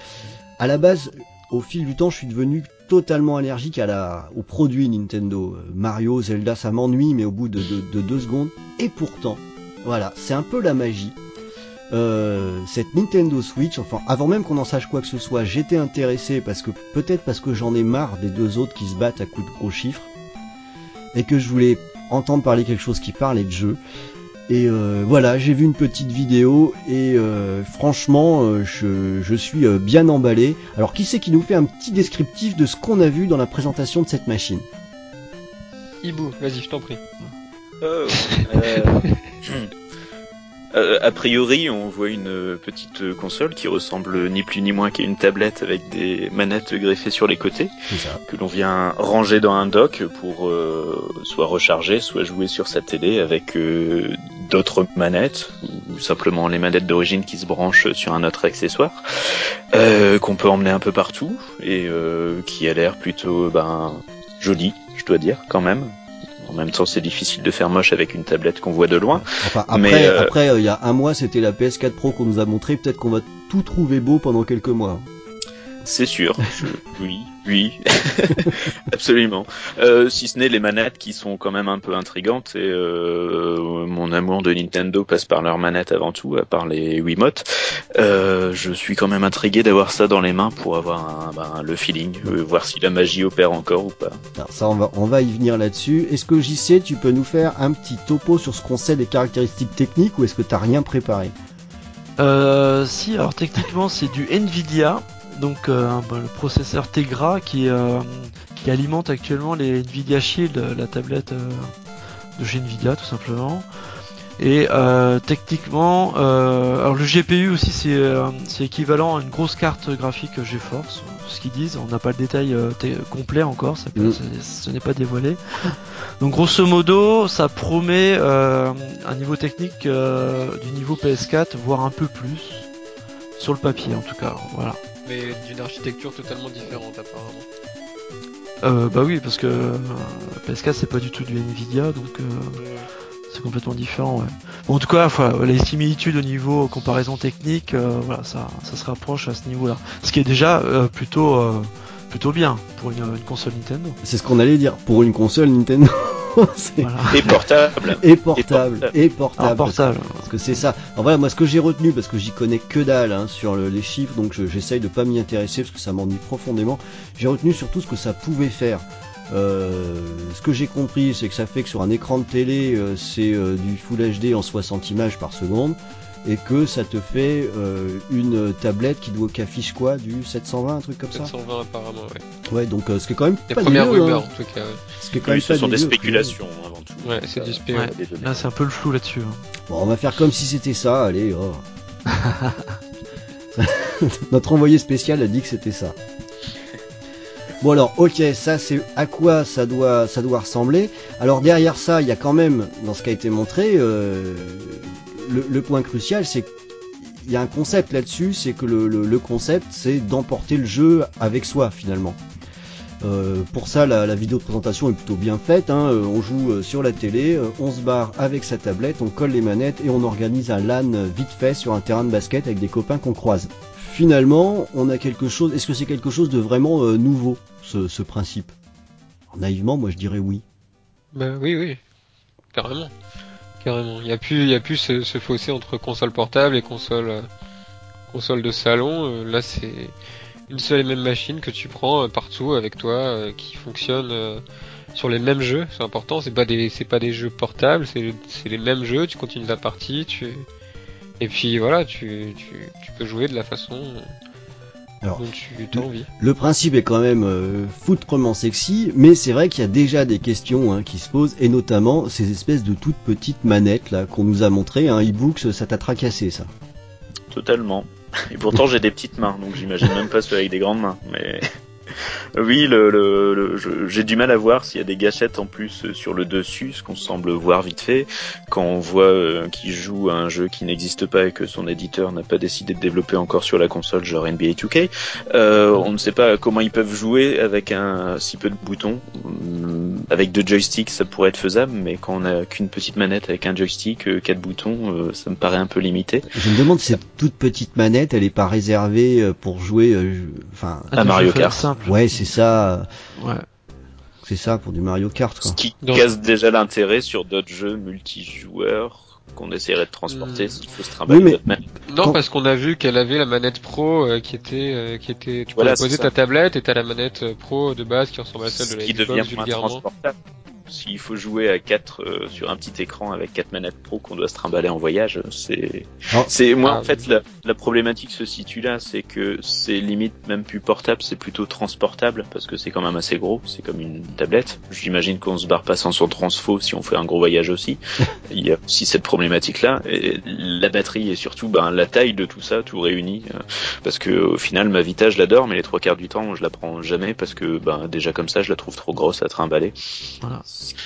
C: À la base, au fil du temps, je suis devenu totalement allergique à la, aux produits Nintendo. Euh, Mario, Zelda, ça m'ennuie, mais au bout de, de- de deux secondes. Et pourtant, voilà, c'est un peu la magie. Euh, cette Nintendo Switch, enfin avant même qu'on en sache quoi que ce soit, j'étais intéressé parce que peut-être parce que j'en ai marre des deux autres qui se battent à coups de gros chiffres et que je voulais entendre parler quelque chose qui parlait de jeu. Et euh, voilà, j'ai vu une petite vidéo et euh, franchement, euh, je, je suis euh, bien emballé. Alors qui c'est qui nous fait un petit descriptif de ce qu'on a vu dans la présentation de cette machine?
D: Hibou, vas-y, je t'en prie.
E: Euh, euh, a priori, on voit une euh, petite console qui ressemble ni plus ni moins qu'à une tablette avec des manettes greffées sur les côtés,
C: ça.
E: que l'on vient ranger dans un dock pour euh, soit recharger, soit jouer sur sa télé avec euh, d'autres manettes, ou simplement les manettes d'origine qui se branchent sur un autre accessoire, euh, qu'on peut emmener un peu partout, et euh, qui a l'air plutôt ben, joli, je dois dire, quand même. En même temps, c'est difficile de faire moche avec une tablette qu'on voit de loin.
C: Enfin, après,
E: Mais, euh,
C: après, euh, il y a un mois, c'était la PS4 Pro qu'on nous a montré. Peut-être qu'on va tout trouver beau pendant quelques mois.
E: C'est sûr. Je- Oui, oui, absolument. Euh, si ce n'est les manettes qui sont quand même un peu intrigantes et euh, mon amour de Nintendo passe par leurs manettes avant tout, à part les Wiimote. Euh, je suis quand même intrigué d'avoir ça dans les mains pour avoir un, ben, le feeling, euh, voir si la magie opère encore ou pas.
C: Alors ça, on va, on va y venir là-dessus. Est-ce que JC, tu peux nous faire un petit topo sur ce qu'on sait des caractéristiques techniques ou est-ce que t'as rien préparé?
F: Euh, si, alors techniquement c'est du Nvidia, donc euh, bah, le processeur Tegra qui, euh, qui alimente actuellement les Nvidia Shield, euh, la tablette de chez Nvidia tout simplement. Et techniquement, alors le GPU aussi c'est équivalent à une grosse carte graphique GeForce, ce qu'ils disent. On n'a pas le détail complet encore, ça peut-
C: Mm.
F: c'est- ce n'est pas dévoilé. Donc grosso modo, ça promet un niveau technique du niveau PS4, voire un peu plus sur le papier en tout cas. Voilà.
D: Mais d'une architecture totalement différente apparemment.
F: Euh, bah oui, parce que euh, PS4 c'est pas du tout du Nvidia, donc euh, c'est complètement différent. Ouais. Bon, en tout cas, voilà, les similitudes au niveau comparaison technique, euh, voilà, ça, ça se rapproche à ce niveau-là. Ce qui est déjà euh, plutôt, euh, plutôt bien pour une, une console Nintendo.
C: C'est ce qu'on allait dire. Pour une console Nintendo, c'est
F: Voilà.
E: Et portable.
C: et portable,
E: portable.
C: et portable.
F: Un portable.
C: Parce que c'est ça. Alors voilà, moi ce que j'ai retenu, parce que j'y connais que dalle hein, sur le- les chiffres, donc je- j'essaye de pas m'y intéresser parce que ça m'ennuie profondément. J'ai retenu surtout ce que ça pouvait faire. Euh, ce que j'ai compris, c'est que ça fait que sur un écran de télé, euh, c'est euh, du Full HD en 60 images par seconde, et que ça te fait euh, une tablette qui doit qu'affiche quoi, du 720, un truc comme ça?
D: 720 apparemment, ouais.
C: Ouais, donc euh, ce qui est quand même
D: Les
C: pas
D: premières
C: dégueu,
D: rumeurs
C: hein.
D: en tout cas, ouais.
C: Ce qui est quand
E: Oui,
C: même
E: ce
C: pas
E: sont des spéculations avant tout.
D: Ouais, c'est du spé, ouais.
E: des données.
F: Là, c'est un peu le flou là-dessus. hein.
C: Bon, on va faire comme si c'était ça, allez. oh. Notre envoyé spécial a dit que c'était ça. Bon alors, ok, ça c'est à quoi ça doit, ça doit ressembler? Alors derrière ça, il y a quand même, dans ce qui a été montré, euh, le, point crucial, c'est qu'il y a un concept là-dessus, c'est que le, concept, c'est d'emporter le jeu avec soi finalement. Euh, pour ça, la, vidéo de présentation est plutôt bien faite. hein. Euh, On joue euh, sur la télé, on se barre avec sa tablette, on colle les manettes et on organise un LAN vite fait sur un terrain de basket avec des copains qu'on croise. Finalement, on a quelque chose. Est-ce que c'est quelque chose de vraiment nouveau, ce, ce principe? Naïvement, moi je dirais oui.
D: Bah oui, oui. Carrément. Carrément. Il y a plus, y a plus ce, ce fossé entre console portable et console, euh, console de salon. Euh, là, c'est une seule et même machine que tu prends euh, partout avec toi, qui fonctionne sur les mêmes jeux. C'est important. C'est pas des, c'est pas des jeux portables. C'est, c'est les mêmes jeux. Tu continues ta partie. Tu et puis voilà, tu, tu, tu peux jouer de la façon
C: Alors,
D: dont tu as envie.
C: Le principe est quand même euh, foutrement sexy, mais c'est vrai qu'il y a déjà des questions hein, qui se posent, et notamment ces espèces de toutes petites manettes là qu'on nous a montré. Un e-books, ça t'a tracassé ça.
E: Totalement. Et pourtant j'ai des petites mains, donc j'imagine même pas ceux avec des grandes mains. Mais oui, le, le, le- je- j'ai du mal à voir s'il y a des gâchettes en plus euh, sur le dessus, ce qu'on semble voir vite fait quand on voit euh, qu'il joue à un jeu qui n'existe pas et que son éditeur n'a pas décidé de développer encore sur la console, genre NBA 2K. Euh, on ne sait pas comment ils peuvent jouer avec un si peu de boutons. Hum, Avec deux joysticks, ça pourrait être faisable, mais quand on a qu'une petite manette avec un joystick, euh, quatre boutons, euh, ça me paraît un peu limité.
C: Je me demande si cette toute petite manette, elle est pas réservée pour jouer, euh, enfin,
E: À Mario Kart.
F: Simple.
C: ouais, c'est ça,
F: Ouais.
C: c'est ça pour du Mario Kart quoi.
E: Ce qui
D: Donc-
E: casse déjà l'intérêt sur d'autres jeux multijoueurs qu'on essaierait de transporter
D: Hmm.
E: s'il faut se trimballer
C: Oui, mais-
E: d'autres manettes.
D: Non, parce qu'on a vu qu'elle avait la manette pro euh, qui était, euh, qui était, tu
E: Voilà,
D: pouvais poser ta tablette et t'as la manette euh, pro de base qui ressemble à
E: Ce
D: celle de la
E: qui
D: Xbox vulgairement.
E: S'il faut jouer à 4 sur un petit écran avec quatre manettes pro qu'on doit se trimballer en voyage, c'est c'est moi
D: Ah,
E: en fait la, la problématique se situe là, c'est que c'est limite même plus portable, c'est plutôt transportable parce que c'est quand même assez gros, c'est comme une tablette. J'imagine qu'on se barre pas sans son transfo si on fait un gros voyage aussi. Il y a aussi cette problématique là, et la batterie et surtout ben, la taille de tout ça, tout réuni, euh, parce que au final ma Vita je l'adore, mais les trois quarts du temps je la prends jamais parce que ben déjà comme ça je la trouve trop grosse à trimballer.
F: Voilà.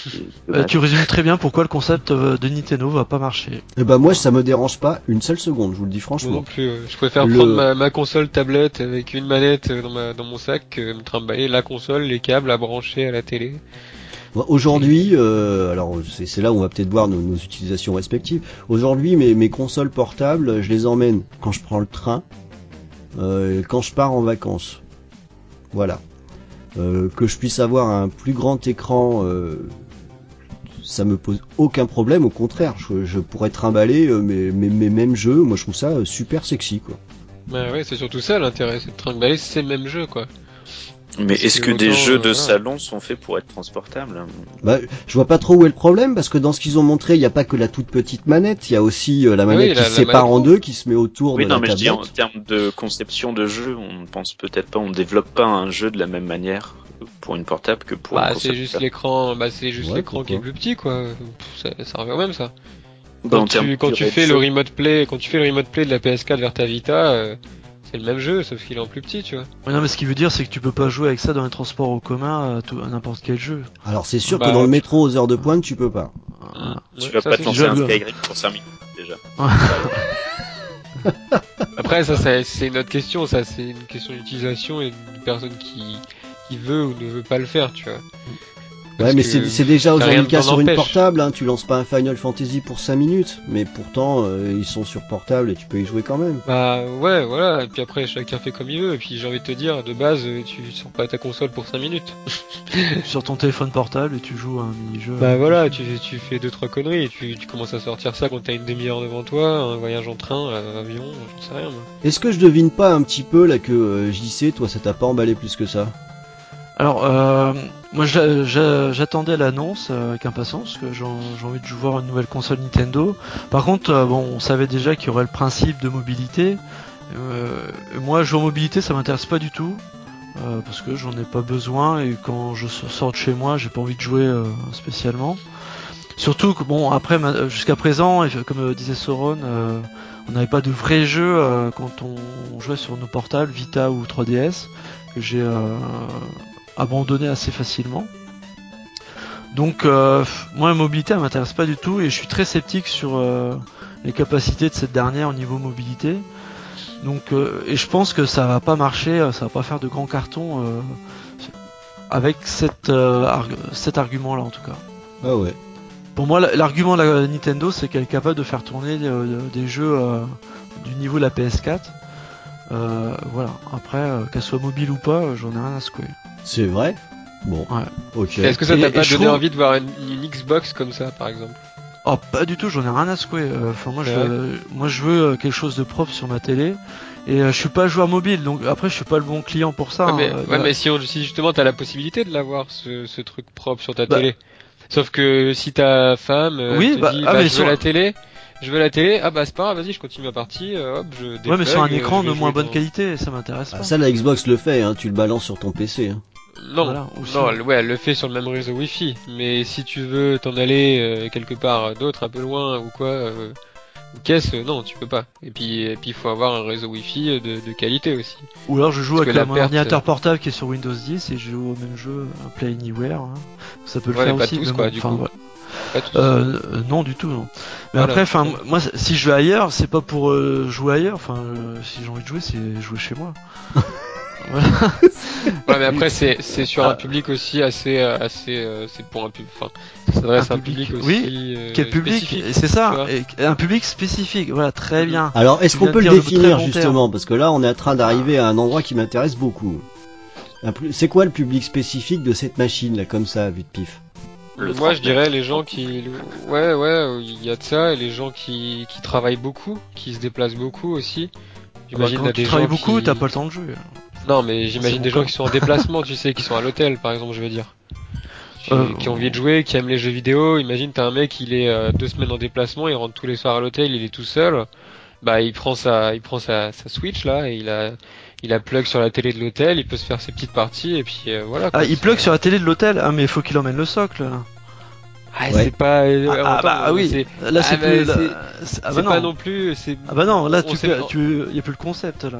F: Euh,
E: dommage.
F: tu résumes très bien pourquoi le concept euh, de Nintendo va pas marcher.
C: Eh ben moi ça me dérange pas une seule seconde, je vous le dis
D: Moi
C: franchement.
D: non plus. euh, Je préfère
C: Le-
D: prendre ma, ma console tablette avec une manette euh, dans, ma, dans mon sac que me trimballer la console, les câbles à brancher à la télé.
C: Bon, Aujourd'hui, euh, alors c'est c'est là où on va peut-être voir nos, nos utilisations respectives. Aujourd'hui, mes, mes consoles portables, je les emmène quand je prends le train, euh, et quand je pars en vacances. Voilà. Euh, que je puisse avoir un plus grand écran, euh, ça me pose aucun problème. Au contraire, je, pourrais trimballer euh, mes, mes, mes mêmes jeux. Moi, je trouve ça super sexy, quoi.
D: Bah ouais, c'est surtout ça l'intérêt, c'est de trimballer ces mêmes jeux quoi.
E: Mais est-ce
D: que
E: que des jeux
D: euh,
E: de
D: voilà.
E: salon sont faits pour être transportables
C: Bah, je vois pas trop où est le problème parce que dans ce qu'ils ont montré, il n'y a pas que la toute petite manette, il y a aussi euh, la manette
D: Oui,
C: qui
D: la-
C: se
D: la
C: sépare
D: manette
C: en deux, qui se met autour
E: Oui,
C: de
E: non,
C: la
E: mais je dis en termes de conception de jeu, on ne pense peut-être pas, on ne développe pas un jeu de la même manière pour une portable que pour
D: Bah
E: une
D: c'est juste
E: portable.
D: l'écran, bah c'est juste
C: Ouais,
D: l'écran qui est plus petit quoi. Ça, ça revient au même ça.
E: Bah, en
D: Quand
E: termes
D: tu,
E: de
D: quand tu
E: durée de
D: fais le remote play, quand tu fais le remote play de la PS4 vers ta Vita, euh, c'est le même jeu sauf qu'il est en plus petit, tu vois.
F: Ouais, non, mais ce qui veut dire, c'est que tu peux pas jouer avec ça dans les transports en commun à, tout- à n'importe quel jeu.
C: Alors c'est sûr
D: Bah,
C: que dans le métro aux heures de pointe, tu peux pas.
E: Tu
D: Ouais,
E: vas
D: ça,
E: pas te lancer un Skyrim pour 5 minutes déjà.
D: Après, ça, ça, c'est une autre question. Ça, c'est une question d'utilisation et d'une personne qui, qui veut ou ne veut pas le faire, tu vois.
C: Ouais, mais c'est c'est déjà aujourd'hui le cas sur une portable. Hein, tu lances pas un Final Fantasy pour 5 minutes, mais pourtant euh, ils sont sur portable et tu peux y jouer quand même.
D: Bah ouais, voilà. Et puis après, chacun fait comme il veut. Et puis j'ai envie de te dire, de base, euh, tu sors pas ta console pour 5 minutes.
F: Sur ton téléphone portable et tu joues à un mini-jeu.
D: Bah voilà, tu, tu fais deux trois conneries. Et tu, tu commences à sortir ça quand t'as une demi-heure devant toi, un voyage en train, euh, avion, j'en sais rien. Moi.
C: Est-ce que je devine pas un petit peu là que euh, JC, toi, ça t'a pas emballé plus que ça?
F: Alors, euh, moi j'a- j'a- j'attendais l'annonce euh, avec impatience, parce que j'ai envie de voir une nouvelle console Nintendo. Par contre, euh, bon, on savait déjà qu'il y aurait le principe de mobilité. Euh, moi, jouer en mobilité, ça m'intéresse pas du tout. parce que j'en ai pas besoin et quand je sors de chez moi, j'ai pas envie de jouer spécialement. Surtout que bon après jusqu'à présent, comme disait Sauron, on n'avait pas de vrais jeux quand on jouait sur nos portables Vita ou 3DS que j'ai abandonné assez facilement. Donc euh, moi la mobilité elle m'intéresse pas du tout et je suis très sceptique sur euh, les capacités de cette dernière au niveau mobilité. Donc euh, et je pense que ça va pas marcher, ça va pas faire de grands cartons avec cette, arg- cet argument là en tout cas.
C: Ah ouais.
F: Pour moi, la- l'argument de la Nintendo, c'est qu'elle est capable de faire tourner des jeux du niveau de la PS4. Euh, voilà. Après, qu'elle soit mobile ou pas, j'en ai rien à secouer.
C: C'est vrai Bon.
F: Ouais.
C: Ok.
D: Est-ce que ça t'a pas
F: je
D: donné
F: trouve-
D: envie de voir une, une Xbox comme ça, par exemple?
F: Oh, pas du tout. J'en ai rien à secouer. Euh, Enfin, moi, je,
D: Ouais.
F: moi, je veux euh, quelque chose de propre sur ma télé. Et euh, je suis pas joueur mobile, donc après, je suis pas le bon client pour ça.
D: Ouais,
F: hein.
D: mais, ouais, mais si, on, si justement t'as la possibilité de l'avoir, ce, ce truc propre sur ta
F: Bah.
D: télé. Sauf que si ta femme
F: Oui,
D: te
F: bah,
D: dit,
F: ah,
D: bah,
F: mais
D: je
F: sur-
D: veux la télé, je veux la télé, ah bah c'est pas grave, vas-y, je continue ma partie, hop, je
F: Ouais, mais sur un écran de moins bonne
D: dans-
F: qualité, ça m'intéresse
C: Ah,
F: pas.
C: ça, la Xbox le fait, hein, tu le balances sur ton PC. Hein.
D: Non,
F: Voilà,
D: non, ouais, elle le fait sur le même réseau Wi-Fi. Mais si tu veux t'en aller euh, quelque part d'autre, un peu loin ou quoi, euh, ou qu'est-ce, euh, non, tu peux pas. Et puis, et puis il faut avoir un réseau Wi-Fi de, de qualité aussi.
F: Ou alors je joue
D: Parce
F: avec la-
D: la
F: mon
D: perte-
F: ordinateur portable qui est sur Windows 10 et je joue au même jeu à Play Anywhere. hein. Ça peut le
D: Ouais,
F: faire aussi.
D: tous, quoi, du
F: enfin,
D: coup.
F: Euh, euh, non du tout non. Mais
D: Voilà.
F: après enfin moi si je vais ailleurs c'est pas pour euh, jouer ailleurs enfin euh, si j'ai envie de jouer c'est jouer chez moi. voilà.
D: Ouais, mais après c'est c'est sur
F: Ah.
D: un public aussi assez euh, assez euh, c'est pour un public enfin ça s'adresse
F: Un
D: à un
F: public,
D: public,
F: oui,
D: aussi euh,
F: Quel public c'est ça et- un public spécifique voilà très
D: Mhm.
F: bien.
C: Alors, est-ce qu'on peut
F: de
C: le définir justement Parce que là, on est en train d'arriver à un endroit qui m'intéresse beaucoup. C'est quoi le public spécifique de cette machine là, comme ça, vite pif?
E: Le
D: Moi je
E: 39,
D: dirais les gens qui ouais ouais il y a de ça et les gens qui qui travaillent beaucoup, qui se déplacent beaucoup aussi. J'imagine
F: Bah, quand tu travailles beaucoup
D: qui...
F: t'as pas le temps de jouer.
D: Non mais j'imagine des gens qui sont en déplacement, tu sais, qui sont à l'hôtel par exemple, je veux dire. Qui,
F: Euh,
D: qui ont envie de jouer, qui aiment les jeux vidéo. Imagine t'as un mec, il est euh, deux semaines en déplacement, il rentre tous les soirs à l'hôtel, il est tout seul. Bah il prend sa, il prend sa, sa Switch là et il a, il a plug sur la télé de l'hôtel, il peut se faire ses petites parties et puis euh, voilà. quoi.
F: Ah il plug sur la télé de l'hôtel? Ah mais il faut qu'il emmène le socle là.
D: Ah,
C: Ouais.
D: c'est pas. euh,
F: Ah, ah, bah ah oui
D: c'est-
F: là c'est
D: Ah,
F: plus là,
D: c'est-
F: c'est- ah
D: c'est
F: bah
D: pas
F: non.
D: non plus. C'est.
F: Ah bah non là
D: on
F: tu tu y a plus le concept là.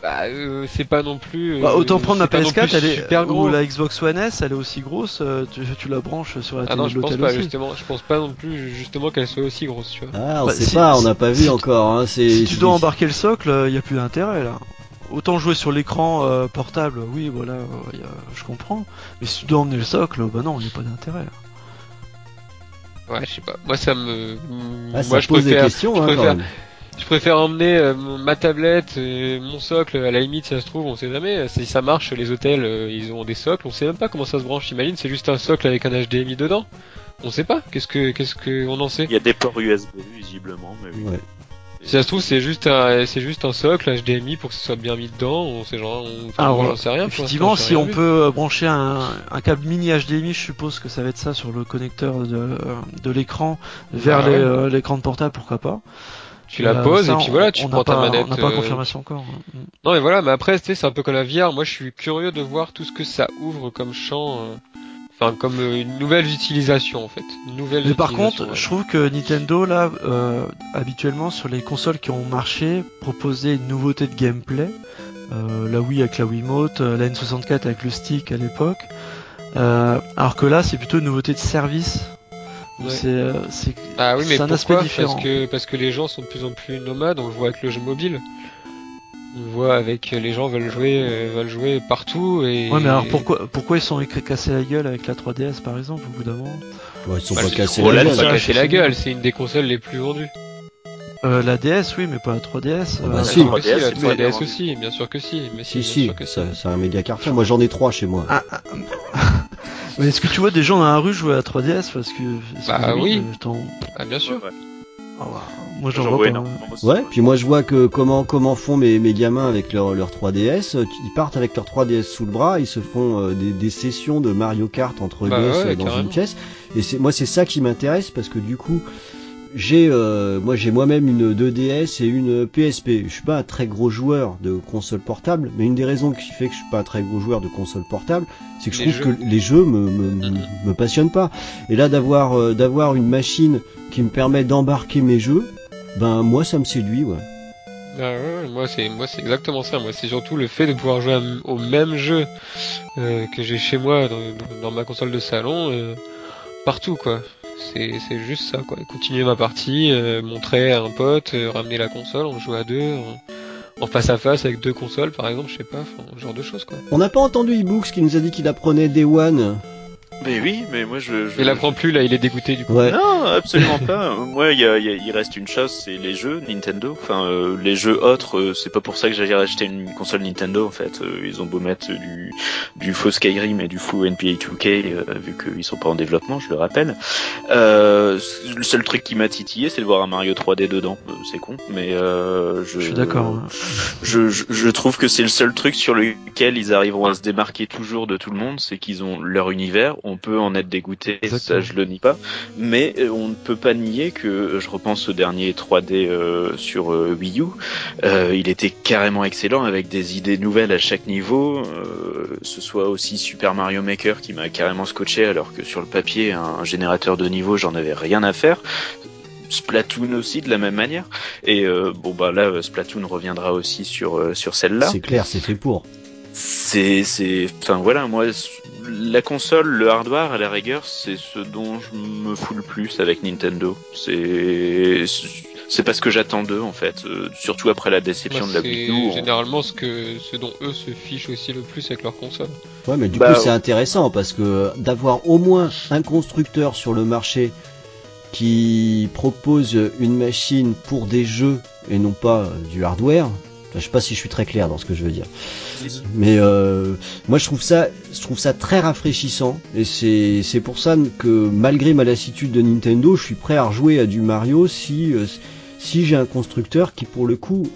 D: Bah, euh, c'est pas non plus.
F: Bah,
D: euh,
F: autant prendre
D: c'est pas non
F: PS4,
D: plus
F: elle est,
D: super gros.
F: ou la Xbox One S, elle est aussi grosse, euh, tu, tu la branches sur la
D: Ah
F: télé
D: non,
F: de
D: je pense
F: l'hôtel
D: pas
F: aussi.
D: justement. Je pense pas non plus justement qu'elle soit aussi grosse, tu vois.
C: Ah, on
F: Bah,
C: sait
F: si-
C: pas, on n'a pas vu
F: si-
C: encore. Hein, c'est-
F: Si tu dois embarquer le socle, il y a plus d'intérêt là. autant jouer sur l'écran euh, portable, oui, voilà, euh, y a- je comprends. Mais si tu dois emmener le socle, bah non, il n'y a pas d'intérêt.
D: Ouais, je sais pas. Moi, ça me.
C: Ah, ça
D: Moi, je
C: pose des questions,
D: je
C: hein, quand
D: préfère-
C: même.
D: Je préfère emmener euh, ma tablette, et mon socle, à la limite, si ça se trouve, on sait jamais. Si ça marche, les hôtels, euh, ils ont des socles, on sait même pas comment ça se branche. Imagine, c'est juste un socle avec un HDMI dedans. On sait pas. Qu'est-ce que, qu'est-ce que on en sait?
E: Il y a des ports USB visiblement, mais oui.
C: Ouais.
D: Si ça se trouve, c'est juste un, c'est juste un socle HDMI pour que ce soit bien mis dedans. On sait genre, on, moi, j'en sais rien.
F: Effectivement, si
D: rien
F: on
D: vu.
F: peut euh, brancher un, un câble mini HDMI, je suppose que ça va être ça sur le connecteur de, de l'écran vers
D: Bah ouais.
F: euh, l'écran de portable, pourquoi pas.
D: Tu la
F: Euh,
D: poses
F: ça,
D: et puis voilà, tu prends ta
F: pas-
D: manette.
F: On n'a pas
D: euh,
F: confirmation encore. Mm.
D: Non mais voilà, mais après tu sais c'est un peu comme la VR, moi je suis curieux de voir tout ce que ça ouvre comme champ, euh, enfin comme une nouvelle utilisation en fait. Nouvelle
F: Mais par contre,
D: ouais.
F: je trouve que Nintendo, là, euh, habituellement sur les consoles qui ont marché, proposait une nouveauté de gameplay. Euh, la Wii avec la Wiimote, la N64 avec le stick à l'époque. Euh, alors que là, c'est plutôt une nouveauté de service.
D: Ouais.
F: C'est, euh, c'est,
D: Ah oui mais
F: c'est un aspect différent.
D: Parce que parce que les gens sont de plus en plus nomades, on le voit avec le jeu mobile. On le voit avec euh, les gens veulent jouer euh, veulent jouer partout et
F: Ouais, mais alors pourquoi, pourquoi ils sont cassés la gueule avec la 3DS par exemple au bout d'un moment?
C: Ouais, ils sont
D: Bah,
C: pas cassés la
D: cassé la gueule, c'est une des consoles les plus vendues.
F: Euh, La DS, oui, mais pas la 3DS.
C: Ah bah
F: euh,
C: si.
D: Que si,
E: 3DS,
D: la
E: c'est pas bien
D: 3DS
E: vendu.
D: aussi, bien sûr que si, mais
C: Si,
D: si,
C: c'est un méga carton. Moi, j'en ai trois chez moi.
F: Ah, ah, mais est-ce que tu vois des gens dans la rue jouer à la 3DS parce que
D: Bah oui.
F: t'en-
D: Ah bien sûr.
E: Ouais, ouais.
F: Ah bah, moi j'en vois pas.
E: énormément aussi,
C: Ouais, puis moi je vois que comment comment font mes, mes gamins avec leur, leur 3DS. euh, Ils partent avec leur 3DS sous le bras, ils se font euh, des, des sessions de Mario Kart entre
D: Bah
C: gosses
D: ouais,
C: euh, dans
D: carrément.
C: une pièce. Et c'est moi c'est ça qui m'intéresse parce que du coup j'ai euh, moi j'ai moi-même une 2DS et une PSP. Je suis pas un très gros joueur de console portable, mais une des raisons qui fait que je suis pas un très gros joueur de console portable, c'est que je trouve
D: jeux.
C: que les jeux me me, me,
D: Mhm.
C: me passionnent pas. Et là d'avoir euh, d'avoir une machine qui me permet d'embarquer mes jeux, ben moi ça me séduit ouais.
D: Ah ouais, ouais, moi c'est moi c'est exactement ça. Moi c'est surtout le fait de pouvoir jouer au même jeu euh, que j'ai chez moi dans, dans- dans ma console de salon euh, partout quoi. C'est juste ça quoi. Continuer ma partie, euh, montrer à un pote, euh, ramener la console, on joue à deux, en, face à face avec deux consoles par exemple, je sais pas, ce genre de choses quoi.
C: On n'a pas entendu eBooks qui nous a dit qu'il apprenait Day One.
E: Mais oui, mais moi je. je
D: Il apprend plus là, il est dégoûté du coup.
C: Ouais.
E: Non, absolument pas. Moi, il y a- il y a- il reste une chose, c'est les jeux Nintendo. Enfin, euh, les jeux autres, euh, c'est pas pour ça que j'allais acheter une console Nintendo. En fait, Euh, ils ont beau mettre du du faux Skyrim et du faux NBA 2K, euh, vu qu'ils sont pas en développement, je le rappelle. Euh, le seul truc qui m'a titillé, c'est de voir un Mario 3D dedans. Euh, c'est con, mais euh, je.
F: Je suis d'accord. hein.
E: Je, je, je trouve que c'est le seul truc sur lequel ils arriveront à se démarquer toujours de tout le monde, c'est qu'ils ont leur univers. On peut en être dégoûté, ça je le nie pas, mais euh, on ne peut pas nier que je repense au dernier 3D euh, sur euh, Wii U. Euh, il était carrément excellent avec des idées nouvelles à chaque niveau. Ce soit aussi Super Mario Maker qui m'a carrément scotché, alors que sur le papier, un, générateur de niveau, j'en avais rien à faire. Splatoon aussi de la même manière et bon bah là Splatoon reviendra aussi sur sur celle-là
C: C'est clair, c'est fait pour.
E: C'est c'est enfin voilà moi la console le hardware à la rigueur c'est ce dont je me fous le plus avec Nintendo c'est c'est pas ce que j'attends d'eux en fait euh, surtout après la déception
D: Moi,
E: de la
D: c'est
E: Wii U on-
D: généralement ce que ce dont eux se fichent aussi le plus avec leur console.
C: Ouais, mais du
E: Bah,
C: coup, c'est intéressant parce que d'avoir au moins un constructeur sur le marché qui propose une machine pour des jeux et non pas euh, du hardware. Je sais pas si je suis très clair dans ce que je veux dire. Mais euh, moi je trouve ça je trouve ça très rafraîchissant et c'est c'est pour ça que malgré ma lassitude de Nintendo, je suis prêt à rejouer à du Mario si euh, si j'ai un constructeur qui pour le coup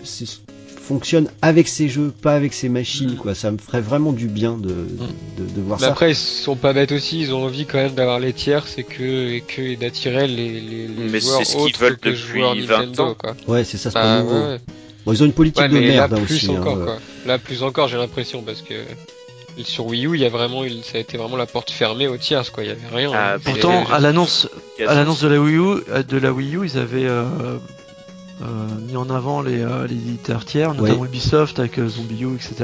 C: fonctionne avec ses jeux, pas avec ses machines quoi. Ça me ferait vraiment du bien de de, de voir
D: Mais
C: ça.
D: après, ils sont pas bêtes aussi, ils ont envie quand même d'avoir les tiers, c'est que, et que, et d'attirer les, les, les
E: Mais
D: joueurs
E: c'est ce qu'ils
D: autres
E: veulent
D: que les
E: depuis
D: joueurs
E: 20
D: Nintendo,
E: ans.
D: quoi.
C: Ouais, c'est ça, c'est
D: Bah,
C: pas nouveau.
D: ouais.
C: Bon, ils ont une politique
D: Ouais,
C: de merde
D: là, plus
C: aussi. hein,
D: encore, quoi. Là, plus encore, j'ai l'impression, parce que sur Wii U, il y a vraiment, ça a été vraiment la porte fermée aux tiers, quoi. Il y avait rien.
E: Ah,
D: hein.
F: Pourtant, à l'annonce, à l'annonce de la Wii U, euh, de la Wii U, ils avaient euh, euh, mis en avant les, euh, les éditeurs tiers, notamment
C: Ouais.
F: Ubisoft avec euh, Zombie U, etc.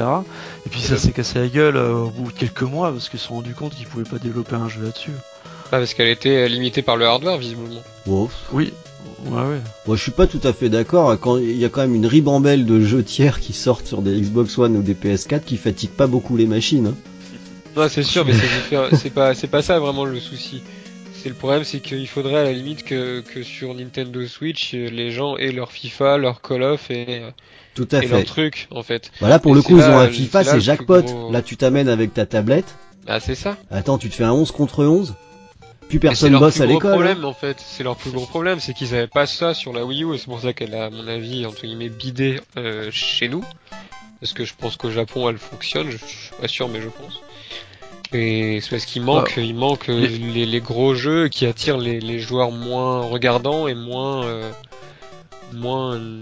F: Et puis ça s'est cassé la gueule euh, au bout de quelques mois parce qu'ils se sont rendus compte qu'ils pouvaient pas développer un jeu là-dessus.
D: Ah, parce qu'elle était limitée par le hardware, visiblement.
C: Wow.
F: Oui, Ouais, ouais.
C: Moi, je suis pas tout à fait d'accord. Quand il y a quand même une ribambelle de jeux tiers qui sortent sur des Xbox One ou des PS4 qui fatiguent pas beaucoup les machines. hein.
D: Non, c'est sûr, mais c'est différent- c'est pas, c'est pas ça vraiment le souci. C'est le problème, c'est qu'il faudrait à la limite que, que sur Nintendo Switch, les gens aient leur FIFA, leur Call of et,
C: Tout à
D: et leur truc, en fait.
C: Voilà, pour
D: Et
C: le coup, ils ont un FIFA, c'est jackpot.
D: gros-
C: Là, tu t'amènes avec ta tablette.
D: Ah, c'est ça.
C: Attends, tu te fais un 11 contre 11. Plus
D: c'est
C: personne
D: leur
C: bosse
D: plus
C: à
D: gros
C: l'école. hein.
D: problème, en fait. C'est leur plus gros problème, c'est qu'ils avaient pas ça sur la Wii U, et c'est pour ça qu'elle a, à mon avis, entre guillemets, bidé euh, chez nous. Parce que je pense qu'au Japon, elle fonctionne, je, je suis pas sûr, mais je pense. Et c'est parce qu'il manque, il manque
F: les-
D: les... Les, gros jeux qui attirent les, les joueurs moins regardants et moins, euh, moins, euh,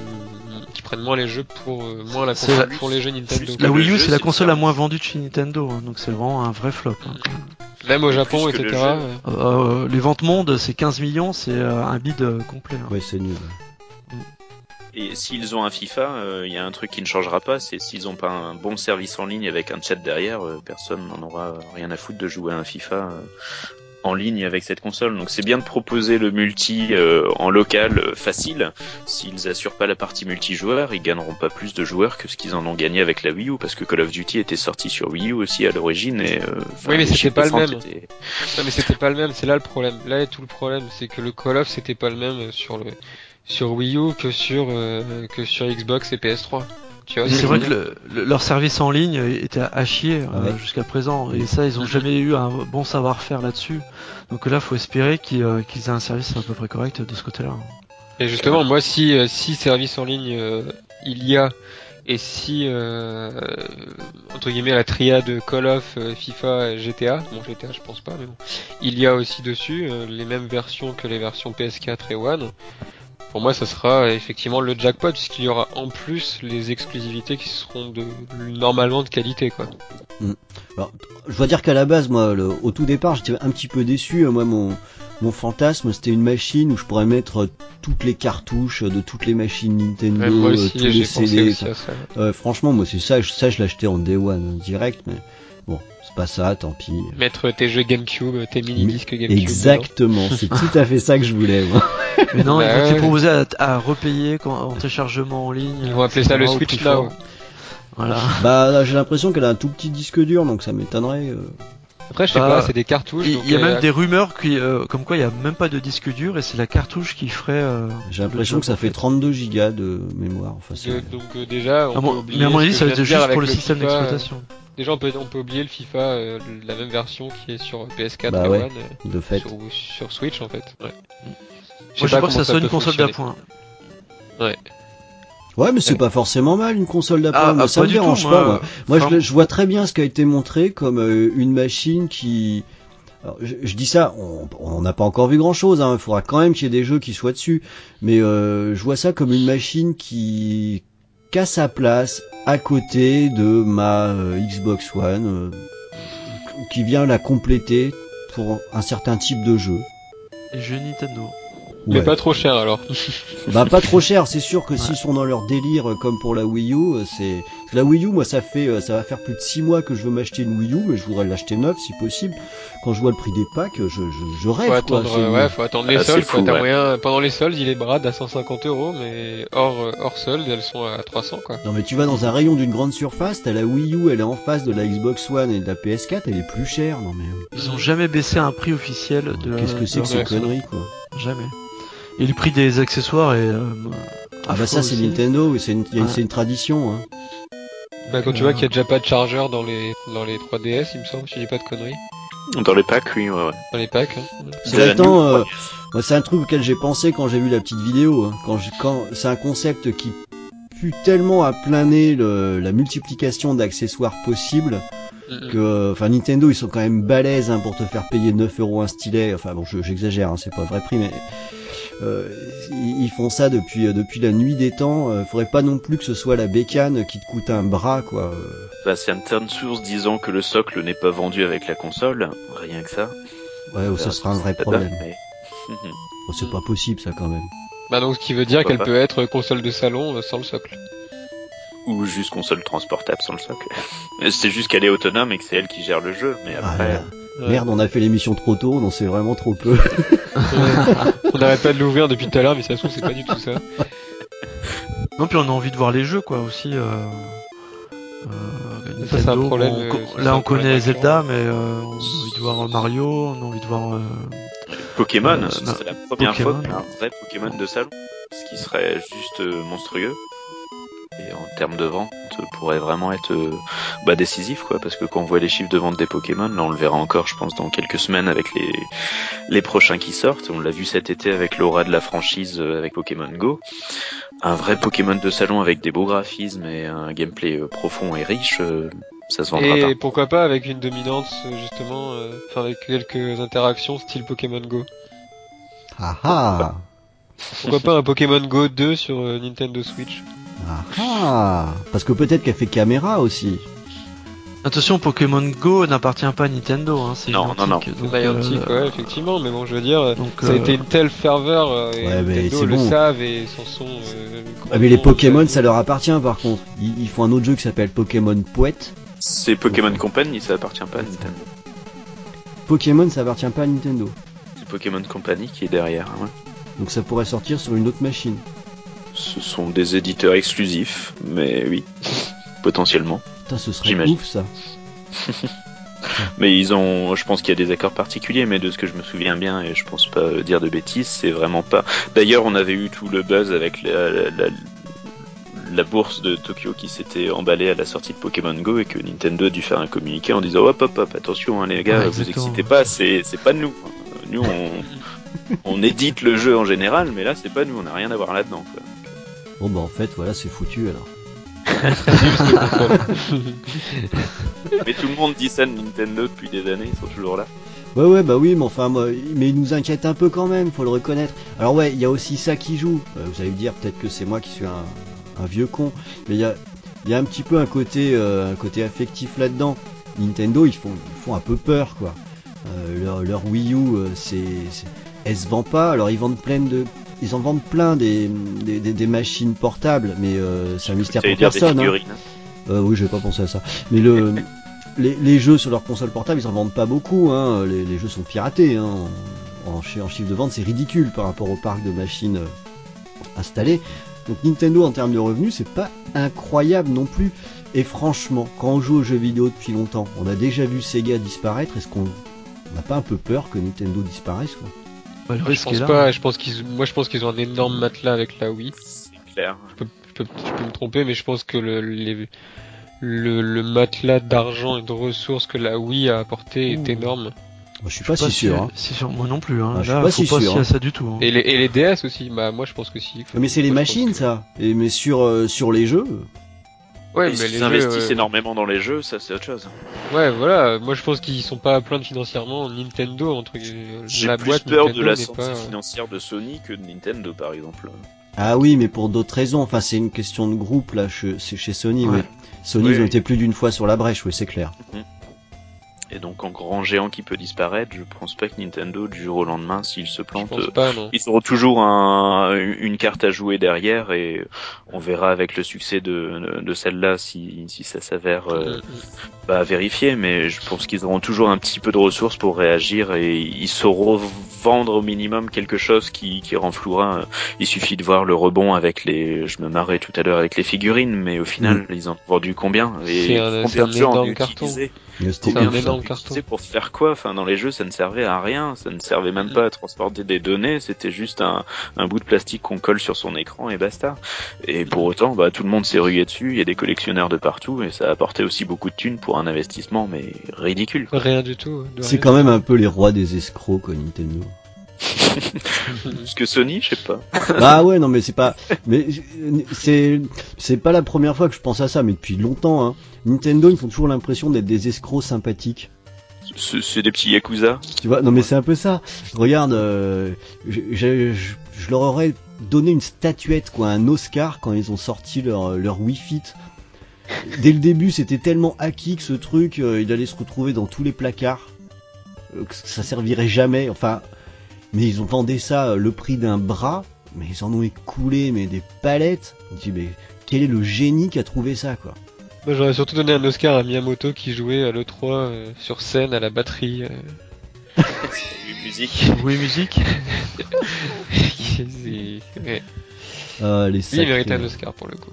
D: qui prennent moins les jeux pour, euh, moins la console
F: la-
D: pour les jeux Nintendo.
F: La Wii U, c'est la
E: le
F: console la moins vendue de chez Nintendo, hein, donc c'est vraiment un vrai flop. hein.
D: Même au Japon,
E: le
D: etc.
E: jeu.
D: euh,
F: Euh, les ventes mondes, c'est 15 millions, c'est euh, un bid euh, complet. hein.
C: Ouais, c'est nul.
E: Et s'ils ont un FIFA, euh, il y a un truc qui ne changera pas, c'est s'ils ont pas un bon service en ligne avec un chat derrière, euh, personne n'en aura rien à foutre de jouer à un FIFA euh, en ligne avec cette console. Donc c'est bien de proposer le multi euh, en local euh, facile. S'ils assurent pas la partie multijoueur, ils gagneront pas plus de joueurs que ce qu'ils en ont gagné avec la Wii U, parce que Call of Duty était sorti sur Wii U aussi à l'origine. Et, euh,
D: Oui, mais c'était pas le même.
E: étaient-
D: Non mais c'était pas le même, c'est là le problème. Là tout le problème, c'est que le Call of c'était pas le même sur le sur Wii U que sur euh, que sur Xbox et PS3. Tu vois
F: c'est vrai que le- le- leur service en ligne était à chier euh, jusqu'à présent, et ça, ils ont jamais eu un bon savoir-faire là-dessus. Donc là, faut espérer qu'ils euh, qu'ils aient un service à peu près correct de ce côté-là.
D: Et justement, moi si euh, si service en ligne euh, il y a et si euh, entre guillemets la triade Call of, euh, FIFA, et GTA, bon GTA je pense pas mais bon, il y a aussi dessus euh, les mêmes versions que les versions PS4 et One. Pour moi, ça sera euh, effectivement le jackpot puisqu'il y aura en plus les exclusivités qui seront de normalement de qualité quoi.
C: Alors, je dois dire qu'à la base, moi, le- au tout départ, j'étais un petit peu déçu. Moi, mon, mon fantasme, c'était une machine où je pourrais mettre euh, toutes les cartouches de toutes les machines Nintendo,
D: moi
C: euh,
D: aussi,
C: tous les CD. Euh, franchement, moi, c'est ça. je- Ça, je l'achetais en Day One direct, mais bon, pas ça. Tant pis.
D: Mettre tes jeux GameCube, tes mini-disques GameCube.
C: Exactement, c'est tout à fait ça que je voulais. Moi.
F: Mais non,
D: Bah
F: ils vont te
D: ouais.
F: proposer à, à repayer quand, en téléchargement en ligne.
D: Ils vont appeler ça le Switch Now.
F: Voilà.
C: Bah, là, j'ai l'impression qu'elle a un tout petit disque dur, donc ça m'étonnerait. euh.
D: Après, je sais
F: Bah,
D: pas, c'est des cartouches.
F: Il y a
D: euh,
F: même des rumeurs qui, euh, comme quoi il y a même pas de disque dur et c'est la cartouche qui ferait. euh,
C: J'ai l'impression que ça fait 32 gigas de mémoire. Enfin, c'est-
D: de- donc euh, déjà, on
F: Ah, bon, mais à mon avis, ça va être juste pour le système
D: euh,
F: d'exploitation.
D: Déjà, on peut, on peut oublier le FIFA, euh, la même version qui est sur PS4
C: Bah
D: et
C: ouais.
D: One, euh,
C: de fait.
D: sur, sur Switch en fait. Ouais.
F: Moi, je crois que ça
D: peut
F: une console d'appoint.
C: Ouais, mais c'est
D: Ouais.
C: pas forcément mal une console d'appoint.
F: Ah,
C: moi,
F: ah,
C: ça
F: pas
C: me
F: du tout,
C: dérange
F: moi.
C: pas. Moi, Moi, je,
F: Enfin,
C: le- je vois très bien ce qui a été montré comme euh, une machine qui. Alors, je, je dis ça, on on n'a pas encore vu grand chose. Hein. Il faudra quand même qu'il y ait des jeux qui soient dessus. Mais euh, je vois ça comme une machine qui qui a sa place à côté de ma euh, Xbox One, euh, qui vient la compléter pour un certain type de jeu.
F: Jeux Nintendo.
D: Mais
C: Ouais.
D: pas trop cher alors.
C: Bah pas trop cher, c'est sûr que s'ils sont dans leur délire euh, comme pour la Wii U, euh, c'est la Wii U, moi ça fait euh, ça va faire plus de 6 mois que je veux m'acheter une Wii U, mais je voudrais l'acheter neuve si possible. Quand je vois le prix des packs, je, je, je rêve
D: faut
C: quoi.
D: attendre, ouais, faut attendre les
E: Ah,
D: soldes.
E: fou, ouais.
D: moyen, pendant les soldes, il est brade à 150 euros, mais hors, hors solde, elles sont à 300 quoi.
C: Non mais tu vas dans un rayon d'une grande surface, t'as la Wii U, elle est en face de la Xbox One et de la PS4, elle est plus chère. Non mais
F: Ils ont jamais baissé un prix officiel de.
C: qu'est-ce que c'est que ces conneries quoi
F: Jamais. Et le prix des accessoires est. euh,
C: Ah bah ça c'est. Nintendo, et c'est une, il y a une-
F: Ouais.
C: c'est une tradition. Hein.
D: Bah quand tu vois qu'il y a déjà pas de chargeur dans les, dans les 3DS, il me semble, si je dis pas de conneries.
E: Dans les packs, oui, ouais, ouais.
D: Dans les packs. hein.
C: C'est euh, moi, c'est un truc auquel j'ai pensé quand j'ai vu la petite vidéo. hein. Quand, je- quand c'est un concept qui pue tellement à plein nez le- la multiplication d'accessoires possibles que, euh, enfin, Nintendo ils sont quand même balèzes hein, pour te faire payer 9 euros un stylet. Enfin bon, je- j'exagère, hein, c'est pas le vrai prix, mais euh, ils, ils font ça depuis euh, depuis la nuit des temps. Euh, faudrait pas non plus que ce soit la bécane qui te coûte un bras, quoi. Euh,
E: Bah, certaines sources disant que le socle n'est pas vendu avec la console, rien que ça.
C: ouais,
E: On
C: ce
E: verra
C: sera un vrai
E: ça
C: problème.
E: mais-.
C: Bon, c'est pas possible ça quand même.
D: Bah donc ce qui veut dire qu'elle peut être console de salon euh, sans le socle.
E: Ou juste console transportable sans le socle. C'est juste qu'elle est autonome et que c'est elle qui gère le jeu, mais
C: Ah,
E: après...
C: Merde, on a fait l'émission trop tôt, on en sait vraiment trop peu.
D: On n'arrête pas de l'ouvrir depuis tout à l'heure, mais ça se trouve, c'est pas du tout ça.
F: Non, puis on a envie de voir les jeux, quoi, aussi. Euh...
D: Ça, c'est un problème, euh, c'est
F: là,
D: un
F: on connaît Zelda, mais euh, on a envie de voir Mario, on a envie de voir. euh,
E: Pokémon,
F: Euh,
E: ce serait la première
F: Pokémon.
E: fois qu'on a un vrai Pokémon de salon, ce qui serait juste euh, monstrueux. Et en termes de vente, pourrait vraiment être euh, bah, décisif, quoi, parce que quand on voit les chiffres de vente des Pokémon, là on le verra encore, je pense, dans quelques semaines avec les les prochains qui sortent. On l'a vu cet été avec l'aura de la franchise euh, avec Pokémon Go. Un vrai Pokémon de salon avec des beaux graphismes et un gameplay euh, profond et riche, ça se vendra
D: Et
E: pas.
D: pourquoi pas avec une dominance, justement, euh, enfin avec quelques interactions style Pokémon Go.
C: Ah ah
D: Pourquoi pas un Pokémon Go 2 sur euh, Nintendo Switch
C: Ah ah Parce que peut-être qu'elle fait caméra aussi.
F: Attention, Pokémon Go n'appartient pas à Nintendo, hein, c'est
E: Non, non, non.
F: Donc,
D: Niantic,
F: euh,
D: ouais, effectivement, mais bon, je veux dire, euh,
F: Donc,
D: ça a
F: euh,
D: été une telle ferveur, et
C: Ouais, mais
D: Nintendo
C: c'est
D: le
C: bon.
D: savent et s'en sont... euh,
C: Ah, mais les Pokémon, ça leur appartient par contre. Ils, ils font un autre jeu qui s'appelle Pokémon Poète.
E: C'est Pokémon Company, ça appartient pas à Nintendo.
C: Pokémon, ça appartient pas à Nintendo.
E: C'est Pokémon Company qui est derrière. hein.
C: Donc ça pourrait sortir sur une autre machine.
E: Ce sont des éditeurs exclusifs, mais oui, potentiellement.
C: Putain, ce serait
E: J'imagine.
C: ouf ça.
E: Mais ils ont, je pense qu'il y a des accords particuliers, mais de ce que je me souviens bien, et je pense pas euh, dire de bêtises, c'est vraiment pas. D'ailleurs, on avait eu tout le buzz avec la, la, la- la bourse de Tokyo qui s'était emballée à la sortie de Pokémon Go et que Nintendo a dû faire un communiqué en disant hop hop hop, attention hein, les gars,
F: Ouais,
E: vous excitez pas, c'est pas de nous. Nous on on édite le jeu en général, mais là c'est pas nous, on n'a rien à voir là-dedans. quoi.
C: Bon bah en fait, voilà, c'est foutu alors.
E: Mais tout le monde dit ça de Nintendo depuis des années, ils sont toujours là.
C: Ouais ouais bah oui mais enfin moi, mais il nous inquiète un peu quand même, faut le reconnaître. Alors ouais, il y a aussi ça qui joue. Euh, vous allez me dire peut-être que c'est moi qui suis un, un vieux con, mais il y a, il y a un petit peu un côté, euh, un côté affectif là-dedans. Nintendo ils font, ils font un peu peur quoi. Euh, leur, leur Wii U, c'est, c'est- elle se vend pas. Alors ils vendent plein de, ils en vendent plein des, des, des- des machines portables, mais euh, c'est un mystère pour personne. hein.
E: figurines.
C: Euh, oui, j'avais pas pensé à ça. Mais le, les, les jeux sur leur console portable, ils en vendent pas beaucoup. Hein. Les, les jeux sont piratés. Hein. En, en chi- en chiffre de vente, c'est ridicule par rapport au parc de machines euh, installées. Donc Nintendo, en termes de revenus, c'est pas incroyable non plus. Et franchement, quand on joue aux jeux vidéo depuis longtemps, on a déjà vu Sega disparaître. Est-ce qu'on on n'a pas un peu peur que Nintendo disparaisse quoi?
F: Bah, le
D: Je
F: risque est
D: pense
F: là.
D: pas, je pense qu'ils, moi je pense qu'ils ont un énorme matelas avec la Wii.
E: C'est clair.
D: Je peux, je peux, je peux me tromper, mais je pense que le, les- le, le matelas d'argent et de ressources que la Wii a apporté est énorme.
C: Moi, Je suis pas,
F: Je suis
C: si sûr. hein.
F: Si sûr, moi non plus. Hein.
C: Ah, je suis
F: Là,
C: pas
F: faut
C: si
F: pas
C: sûr,
F: fier
C: hein.
F: à ça du tout. hein.
D: Et les, et les DS aussi, bah moi je pense que si.
C: Mais c'est les machines,
D: que-
C: ça. Et mais sur euh, sur les jeux,
D: Ouais, mais
E: s'ils
D: les jeux,
E: investissent
D: euh,
E: énormément dans les jeux, ça c'est autre chose.
D: Ouais, voilà. Moi, je pense qu'ils sont pas à plaindre financièrement. Nintendo, entre guillemets,
E: J'ai
D: la
E: plus
D: boîte
E: peur
D: Nintendo
E: de la santé
D: pas.
E: financière de Sony que de Nintendo par exemple.
C: Ah oui, mais pour d'autres raisons. Enfin, c'est une question de groupe là. chez- C'est chez Sony.
F: Ouais.
C: Oui. Sony,
E: Oui,
C: ils ont été plus d'une fois sur la brèche. Oui, c'est clair.
E: Et donc en grand géant qui peut disparaître, je pense pas que Nintendo du jour au lendemain, s'il se
D: Je
E: plante,
D: pense
E: euh,
D: pas,
E: ils auront toujours un, une carte à jouer derrière et on verra avec le succès de, de celle-là si, si ça s'avère euh,
D: Mm,
E: pas vérifié, mais je pense qu'ils auront toujours un petit peu de ressources pour réagir et ils sauront vendre au minimum quelque chose qui, qui renflouera. Il suffit de voir le rebond avec les, je me marrais tout à l'heure avec les figurines, mais au final, ils en ont vendu combien et
D: un-
E: combien
D: un
E: de gens ont
D: énorme carton.
E: utilisé
D: C'est un énorme carton.
E: pour faire quoi? Enfin, dans les jeux, ça ne servait à rien. Ça ne servait même pas à transporter des données. C'était juste un, un bout de plastique qu'on colle sur son écran et basta. Et pour autant, bah, tout le monde s'est rué dessus. Il y a des collectionneurs de partout et ça a apporté aussi beaucoup de thunes pour un investissement, mais ridicule.
D: Rien du tout.
C: C'est quand même un peu les rois des escrocs, quoi, Nintendo.
E: Parce que Sony, je sais pas.
C: bah ouais, non, mais c'est pas, mais c'est, c'est pas la première fois que je pense à ça, mais depuis longtemps, hein. Nintendo, ils font toujours l'impression d'être des escrocs sympathiques.
E: C'est c'est des petits yakuza.
C: Tu vois, non mais c'est un peu ça. Regarde, euh, je, je, je- je leur aurais donné une statuette, quoi, un Oscar quand ils ont sorti leur, leur Wii Fit. Dès le début, c'était tellement acquis que ce truc, euh, il allait se retrouver dans tous les placards, euh, que ça servirait jamais. Enfin, mais ils ont vendu ça euh, le prix d'un bras, mais ils en ont écoulé mais des palettes. Je mais quel est le génie qui a trouvé ça, quoi?
D: Moi, j'aurais surtout donné un Oscar à Miyamoto qui jouait à l'E3 euh, sur scène à la batterie. Euh.
E: Oui, musique.
F: Oui, musique.
D: C'est- ouais.
C: Ah, les
D: Lui, il
C: sacrés.
D: mérite un Oscar pour le coup.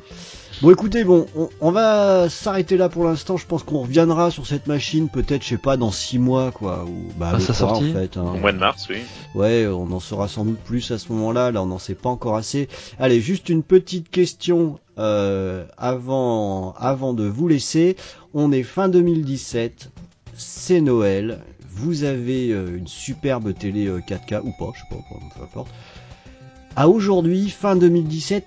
C: Bon écoutez, bon, on, on va s'arrêter là pour l'instant. Je pense qu'on reviendra sur cette machine, peut-être, je sais pas, dans six mois, quoi. Ou bah,
F: sa
C: trois,
F: sortie.
C: en fait. hein.
E: Au mois de mars, oui.
C: Ouais, on en saura sans doute plus à ce moment-là. Là, on n'en sait pas encore assez. Allez, juste une petite question euh, avant, avant de vous laisser. On est fin 2017, c'est Noël. Vous avez euh, une superbe télé euh, 4K ou pas, je sais pas, peu peu importe. À aujourd'hui, fin 2017,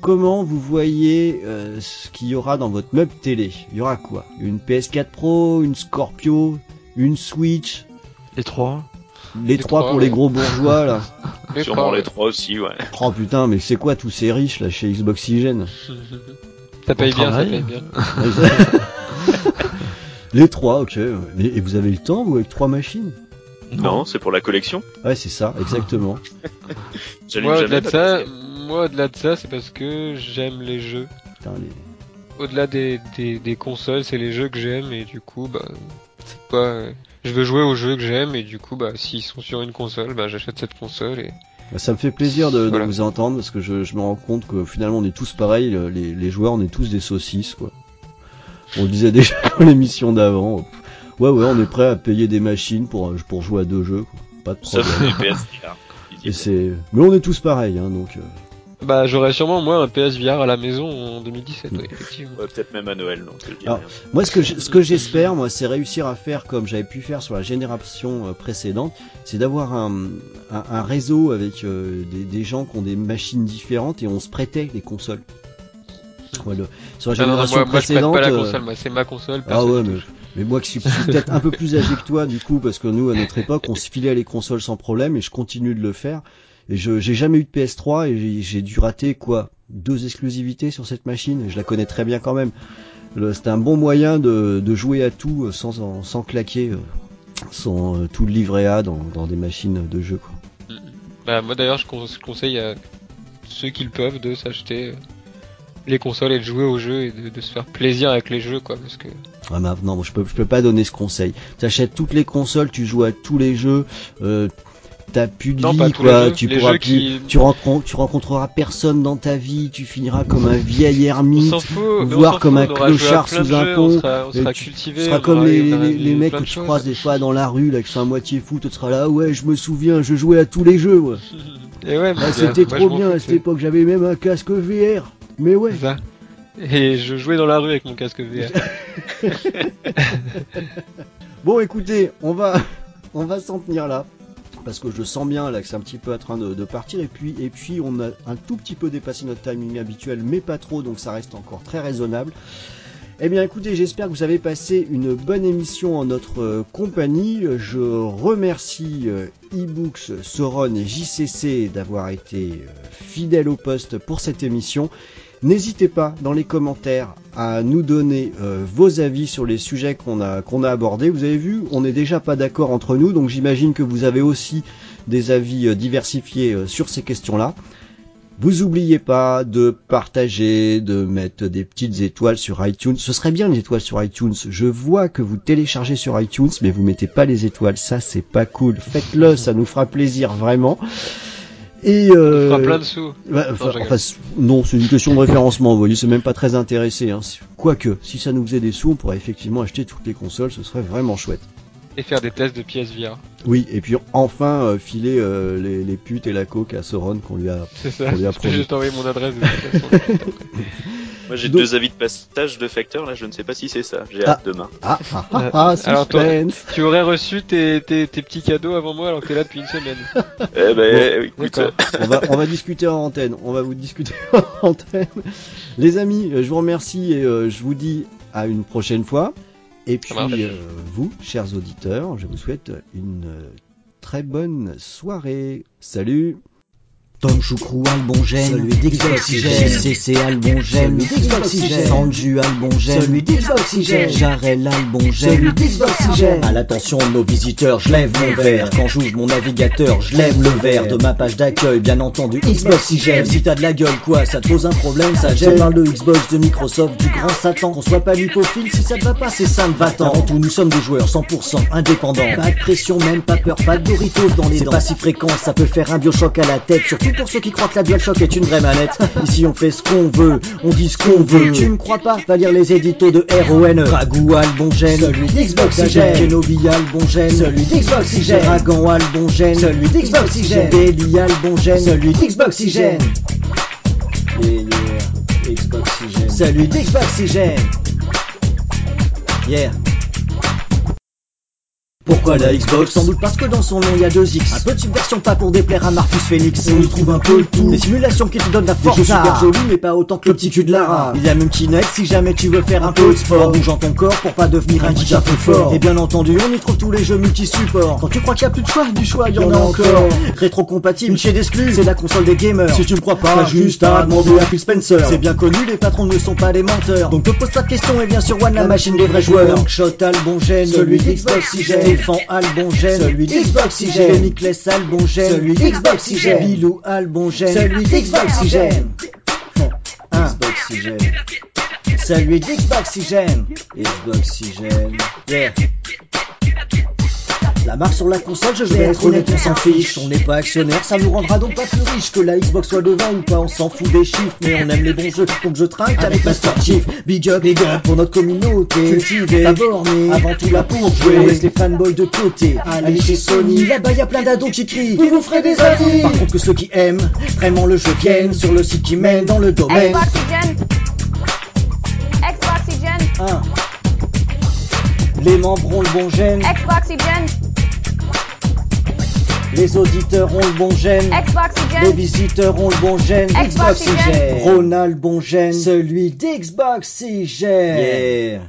C: comment vous voyez euh, ce qu'il y aura dans votre meuble télé? Il y aura quoi? Une PS4 Pro, une Scorpio, une Switch,
F: Les trois.
C: les,
D: Les
C: trois,
D: trois,
C: pour
D: ouais.
C: les gros bourgeois là.
D: Les
E: Sûrement
D: trois,
E: les trois aussi, ouais.
C: Oh putain, mais c'est quoi tous ces riches là chez Xboxygène
D: Ça paye bien, ça paye bien.
C: Les trois, ok. et vous avez le temps, vous, avec trois machines?
E: Non, c'est pour la collection.
C: Ouais, c'est ça, exactement.
D: Moi, au-delà de ça,
E: PS4.
D: moi, au-delà de ça, c'est parce que j'aime les jeux.
C: Putain, les-
D: Au-delà des, des, des consoles, c'est les jeux que j'aime et du coup, bah, c'est pas. Je veux jouer aux jeux que j'aime et du coup, bah, s'ils sont sur une console, bah, j'achète cette console et.
C: Bah, Ça me fait plaisir de, de
D: Voilà.
C: vous entendre parce que je, je me rends compte que finalement on est tous pareils, le- les, les joueurs on est tous des saucisses quoi. On le disait déjà dans l'émission d'avant. Ouais ouais on est prêt à payer des machines pour, pour jouer à deux jeux quoi. Pas de
E: Sauf
C: problème.
E: les PS4.
C: Et c'est... Mais on est tous pareils hein, donc... euh,
D: Bah, j'aurais sûrement moi un PSVR à la maison en 2017, oui, effectivement.
E: Ouais, Peut-être même à Noël, dis
C: Alors. Moi, ce que je- ce que j'espère, moi, c'est réussir à faire comme j'avais pu faire sur la génération euh, précédente, c'est d'avoir un, un, un réseau avec euh, des, des gens qui ont des machines différentes et on se prêtait les consoles. Sur la
D: Ah non, non,
C: génération
D: moi, je
C: précédente.
D: pas la
C: euh,
D: console, moi, c'est ma console.
C: ah ouais, mais, moi qui suis, peut-être un peu plus âgé que toi, du coup, parce que nous, à notre époque, on se filait les consoles sans problème et je continue de le faire. Et je j'ai jamais eu de PS3 et j'ai- dû rater quoi deux exclusivités sur cette machine. Je la connais très bien quand même. C'était un bon moyen de, de jouer à tout euh, sans sans claquer euh, euh, tout le livret A dans, dans des machines de jeu. Quoi.
D: Bah, moi d'ailleurs, je, con- je conseille à ceux qui le peuvent de s'acheter les consoles et de jouer aux jeux et de, de se faire plaisir avec les jeux, quoi, parce que.
C: Ah, maintenant, je peux je peux pas donner ce conseil. T'achètes toutes les consoles, tu joues à tous les jeux. Euh, T'as plus de
D: Non,
C: vie, quoi.
D: jeux,
C: tu pourras plus,
D: qui-
C: tu, rencontres, tu rencontreras personne dans ta vie. Tu finiras comme un vieil ermite. voire comme
D: fout,
C: un clochard sous un pont,
D: sera, sera
C: tu seras
D: on
C: comme les, mecs que tu
D: choses.
C: croises des fois dans la rue, là, qui sont à moitié fous. Tu seras là, ouais, je me souviens, je jouais à tous les jeux. Ouais.
D: Et ouais,
C: Ah,
D: gars,
C: C'était trop bien à cette époque. J'avais même un casque VR. Mais ouais.
D: ça. Et je jouais dans la rue avec mon casque VR.
C: Bon, écoutez, on va, on va s'en tenir là. Parce que je sens bien là que c'est un petit peu en train de, de partir et puis et puis on a un tout petit peu dépassé notre timing habituel mais pas trop donc ça reste encore très raisonnable. Eh bien écoutez, j'espère que vous avez passé une bonne émission en notre euh, compagnie. Je remercie euh, eBooks, Sauron et JCC d'avoir été euh, fidèles au poste pour cette émission. N'hésitez pas dans les commentaires à nous donner euh, vos avis sur les sujets qu'on a qu'on a abordés. Vous avez vu, on n'est déjà pas d'accord entre nous, donc j'imagine que vous avez aussi des avis euh, diversifiés euh, sur ces questions-là. Vous oubliez pas de partager, de mettre des petites étoiles sur iTunes. Ce serait bien les étoiles sur iTunes. Je vois que vous téléchargez sur iTunes, mais vous mettez pas les étoiles. Ça, c'est pas cool. Faites-le, ça nous fera plaisir vraiment. Et euh,
D: fera plein de sous.
C: bah,
D: rigole.
C: enfin, non, c'est une question de référencement, vous voyez, c'est même pas très intéressé. Hein. Quoique, si ça nous faisait des sous, on pourrait effectivement acheter toutes les consoles, ce serait vraiment chouette.
D: Et faire des tests de PSVR.
C: Oui, et puis enfin euh, filer euh, les, les putes et la coke à Sauron qu'on lui a...
D: C'est ça.
C: On lui a
D: Je juste envoyer mon adresse de toute façon.
E: Moi, j'ai
C: Donc-
E: deux avis de passage de facteur, là, je ne sais pas si c'est ça. J'ai
C: Ah.
E: hâte demain.
C: Ah, ah, ah, ah,
D: Alors, toi-
C: suspense
D: tu aurais reçu tes, tes, tes petits cadeaux avant moi alors que t'es là depuis une semaine.
E: Eh ben, écoute,
D: D'accord.
C: on va, on va discuter en antenne, on va vous discuter en antenne. Les amis, euh, je vous remercie et euh, je vous dis à une prochaine fois. Et puis euh, vous, chers auditeurs, je vous souhaite une euh, très bonne soirée. Salut
G: Tom Choucrou Albongène, celui d'Xboxygène, CC Albongène, celui d'Xboxygène, Sanju Albongène, celui d'Xboxygène, Jarel Albongène, celui d'Xboxygène. À l'attention de nos visiteurs, je lève mon verre. Quand j'ouvre mon navigateur, je lève le verre de ma page d'accueil, bien entendu Xboxygène. Si t'as de la gueule, quoi, ça te pose un problème, ça gêne. Parle de Xbox, de Microsoft, du grand Satan. Qu'on soit pas lipophile, si ça te va pas, c'est ça me va-t'en. Avant tout, nous sommes des joueurs 100% indépendants. Pas de pression, même pas peur, pas de Doritos dans les dents. C'est pas si fréquent, ça peut faire un biochoc à la tête, surtout pour ceux qui croient que la DualShock est une vraie manette. Ici on fait ce qu'on veut, on dit ce qu'on veut. Tu me crois pas? Va lire les éditos de RON. Ragou Albongène, celui d'Xboxygène. Kenobi Albongène, celui d'Xboxygène. Dragon Albongène, celui d'Xboxygène. Baby Albongène, celui d'Xboxygène. Yeah, yeah, Xboxygène. Celui d'Xboxygène. Yeah. Pourquoi la Xbox Sans doute parce que dans son nom il y a deux X. Un peu de subversion pas pour déplaire à Marcus Phoenix. On y trouve un peu le tout. Des simulations qui te donnent la force. Des jeux super jolis mais pas autant que le petit cul de Lara. Il y a même Kinect si jamais tu veux faire un peu de sport. En bougeant ton corps pour pas devenir un giga peu fort. Et bien entendu on y trouve tous les jeux multi-supports. Quand tu crois qu'il y a plus de choix, du choix il y en a encore. Rétro-compatible chez d'exclus, c'est la console des gamers. Si tu me crois pas, juste à demander à Phil Spencer. C'est bien connu, les patrons ne sont pas des menteurs. Donc te pose pas de questions et viens sur One la machine des vrais joueurs. Shot Albongène, celui d'Xboxygène. Stéphane Albongène, celui d'Xboxygène. Nicless Albongène, celui d'Xboxygène. Bilou Albongène, celui d'Xboxygène. Xboxygène. Celui d'Xboxygène. Xboxygène. Yeah. La marque sur la console, je vais être honnête, on s'en fiche. On n'est pas actionnaire, ça nous rendra donc pas plus riche que la Xbox soit devant ou pas. On s'en fout des chiffres, mais on aime les bons jeux, donc je trinque avec Master Chief. Big up, big up pour notre communauté. Cultivée, bornée, avant tout là pour jouer. On laisse les fanboys de côté. Allez chez Sony, là-bas y a plein d'ados qui crient. Vous vous ferez des amis. Par contre, que ceux qui aiment vraiment le jeu viennent sur le site qui mène dans le domaine.
H: Xboxygène. Xboxygène.
G: 1. Les membres ont le bon gène,
H: Xboxygène.
G: Les auditeurs ont le bon gène. Les
H: Xboxygène.
G: visiteurs ont le bon gène.
H: Xboxygène.
G: Ronald bon gène. Celui d'Xboxygène. Yeah.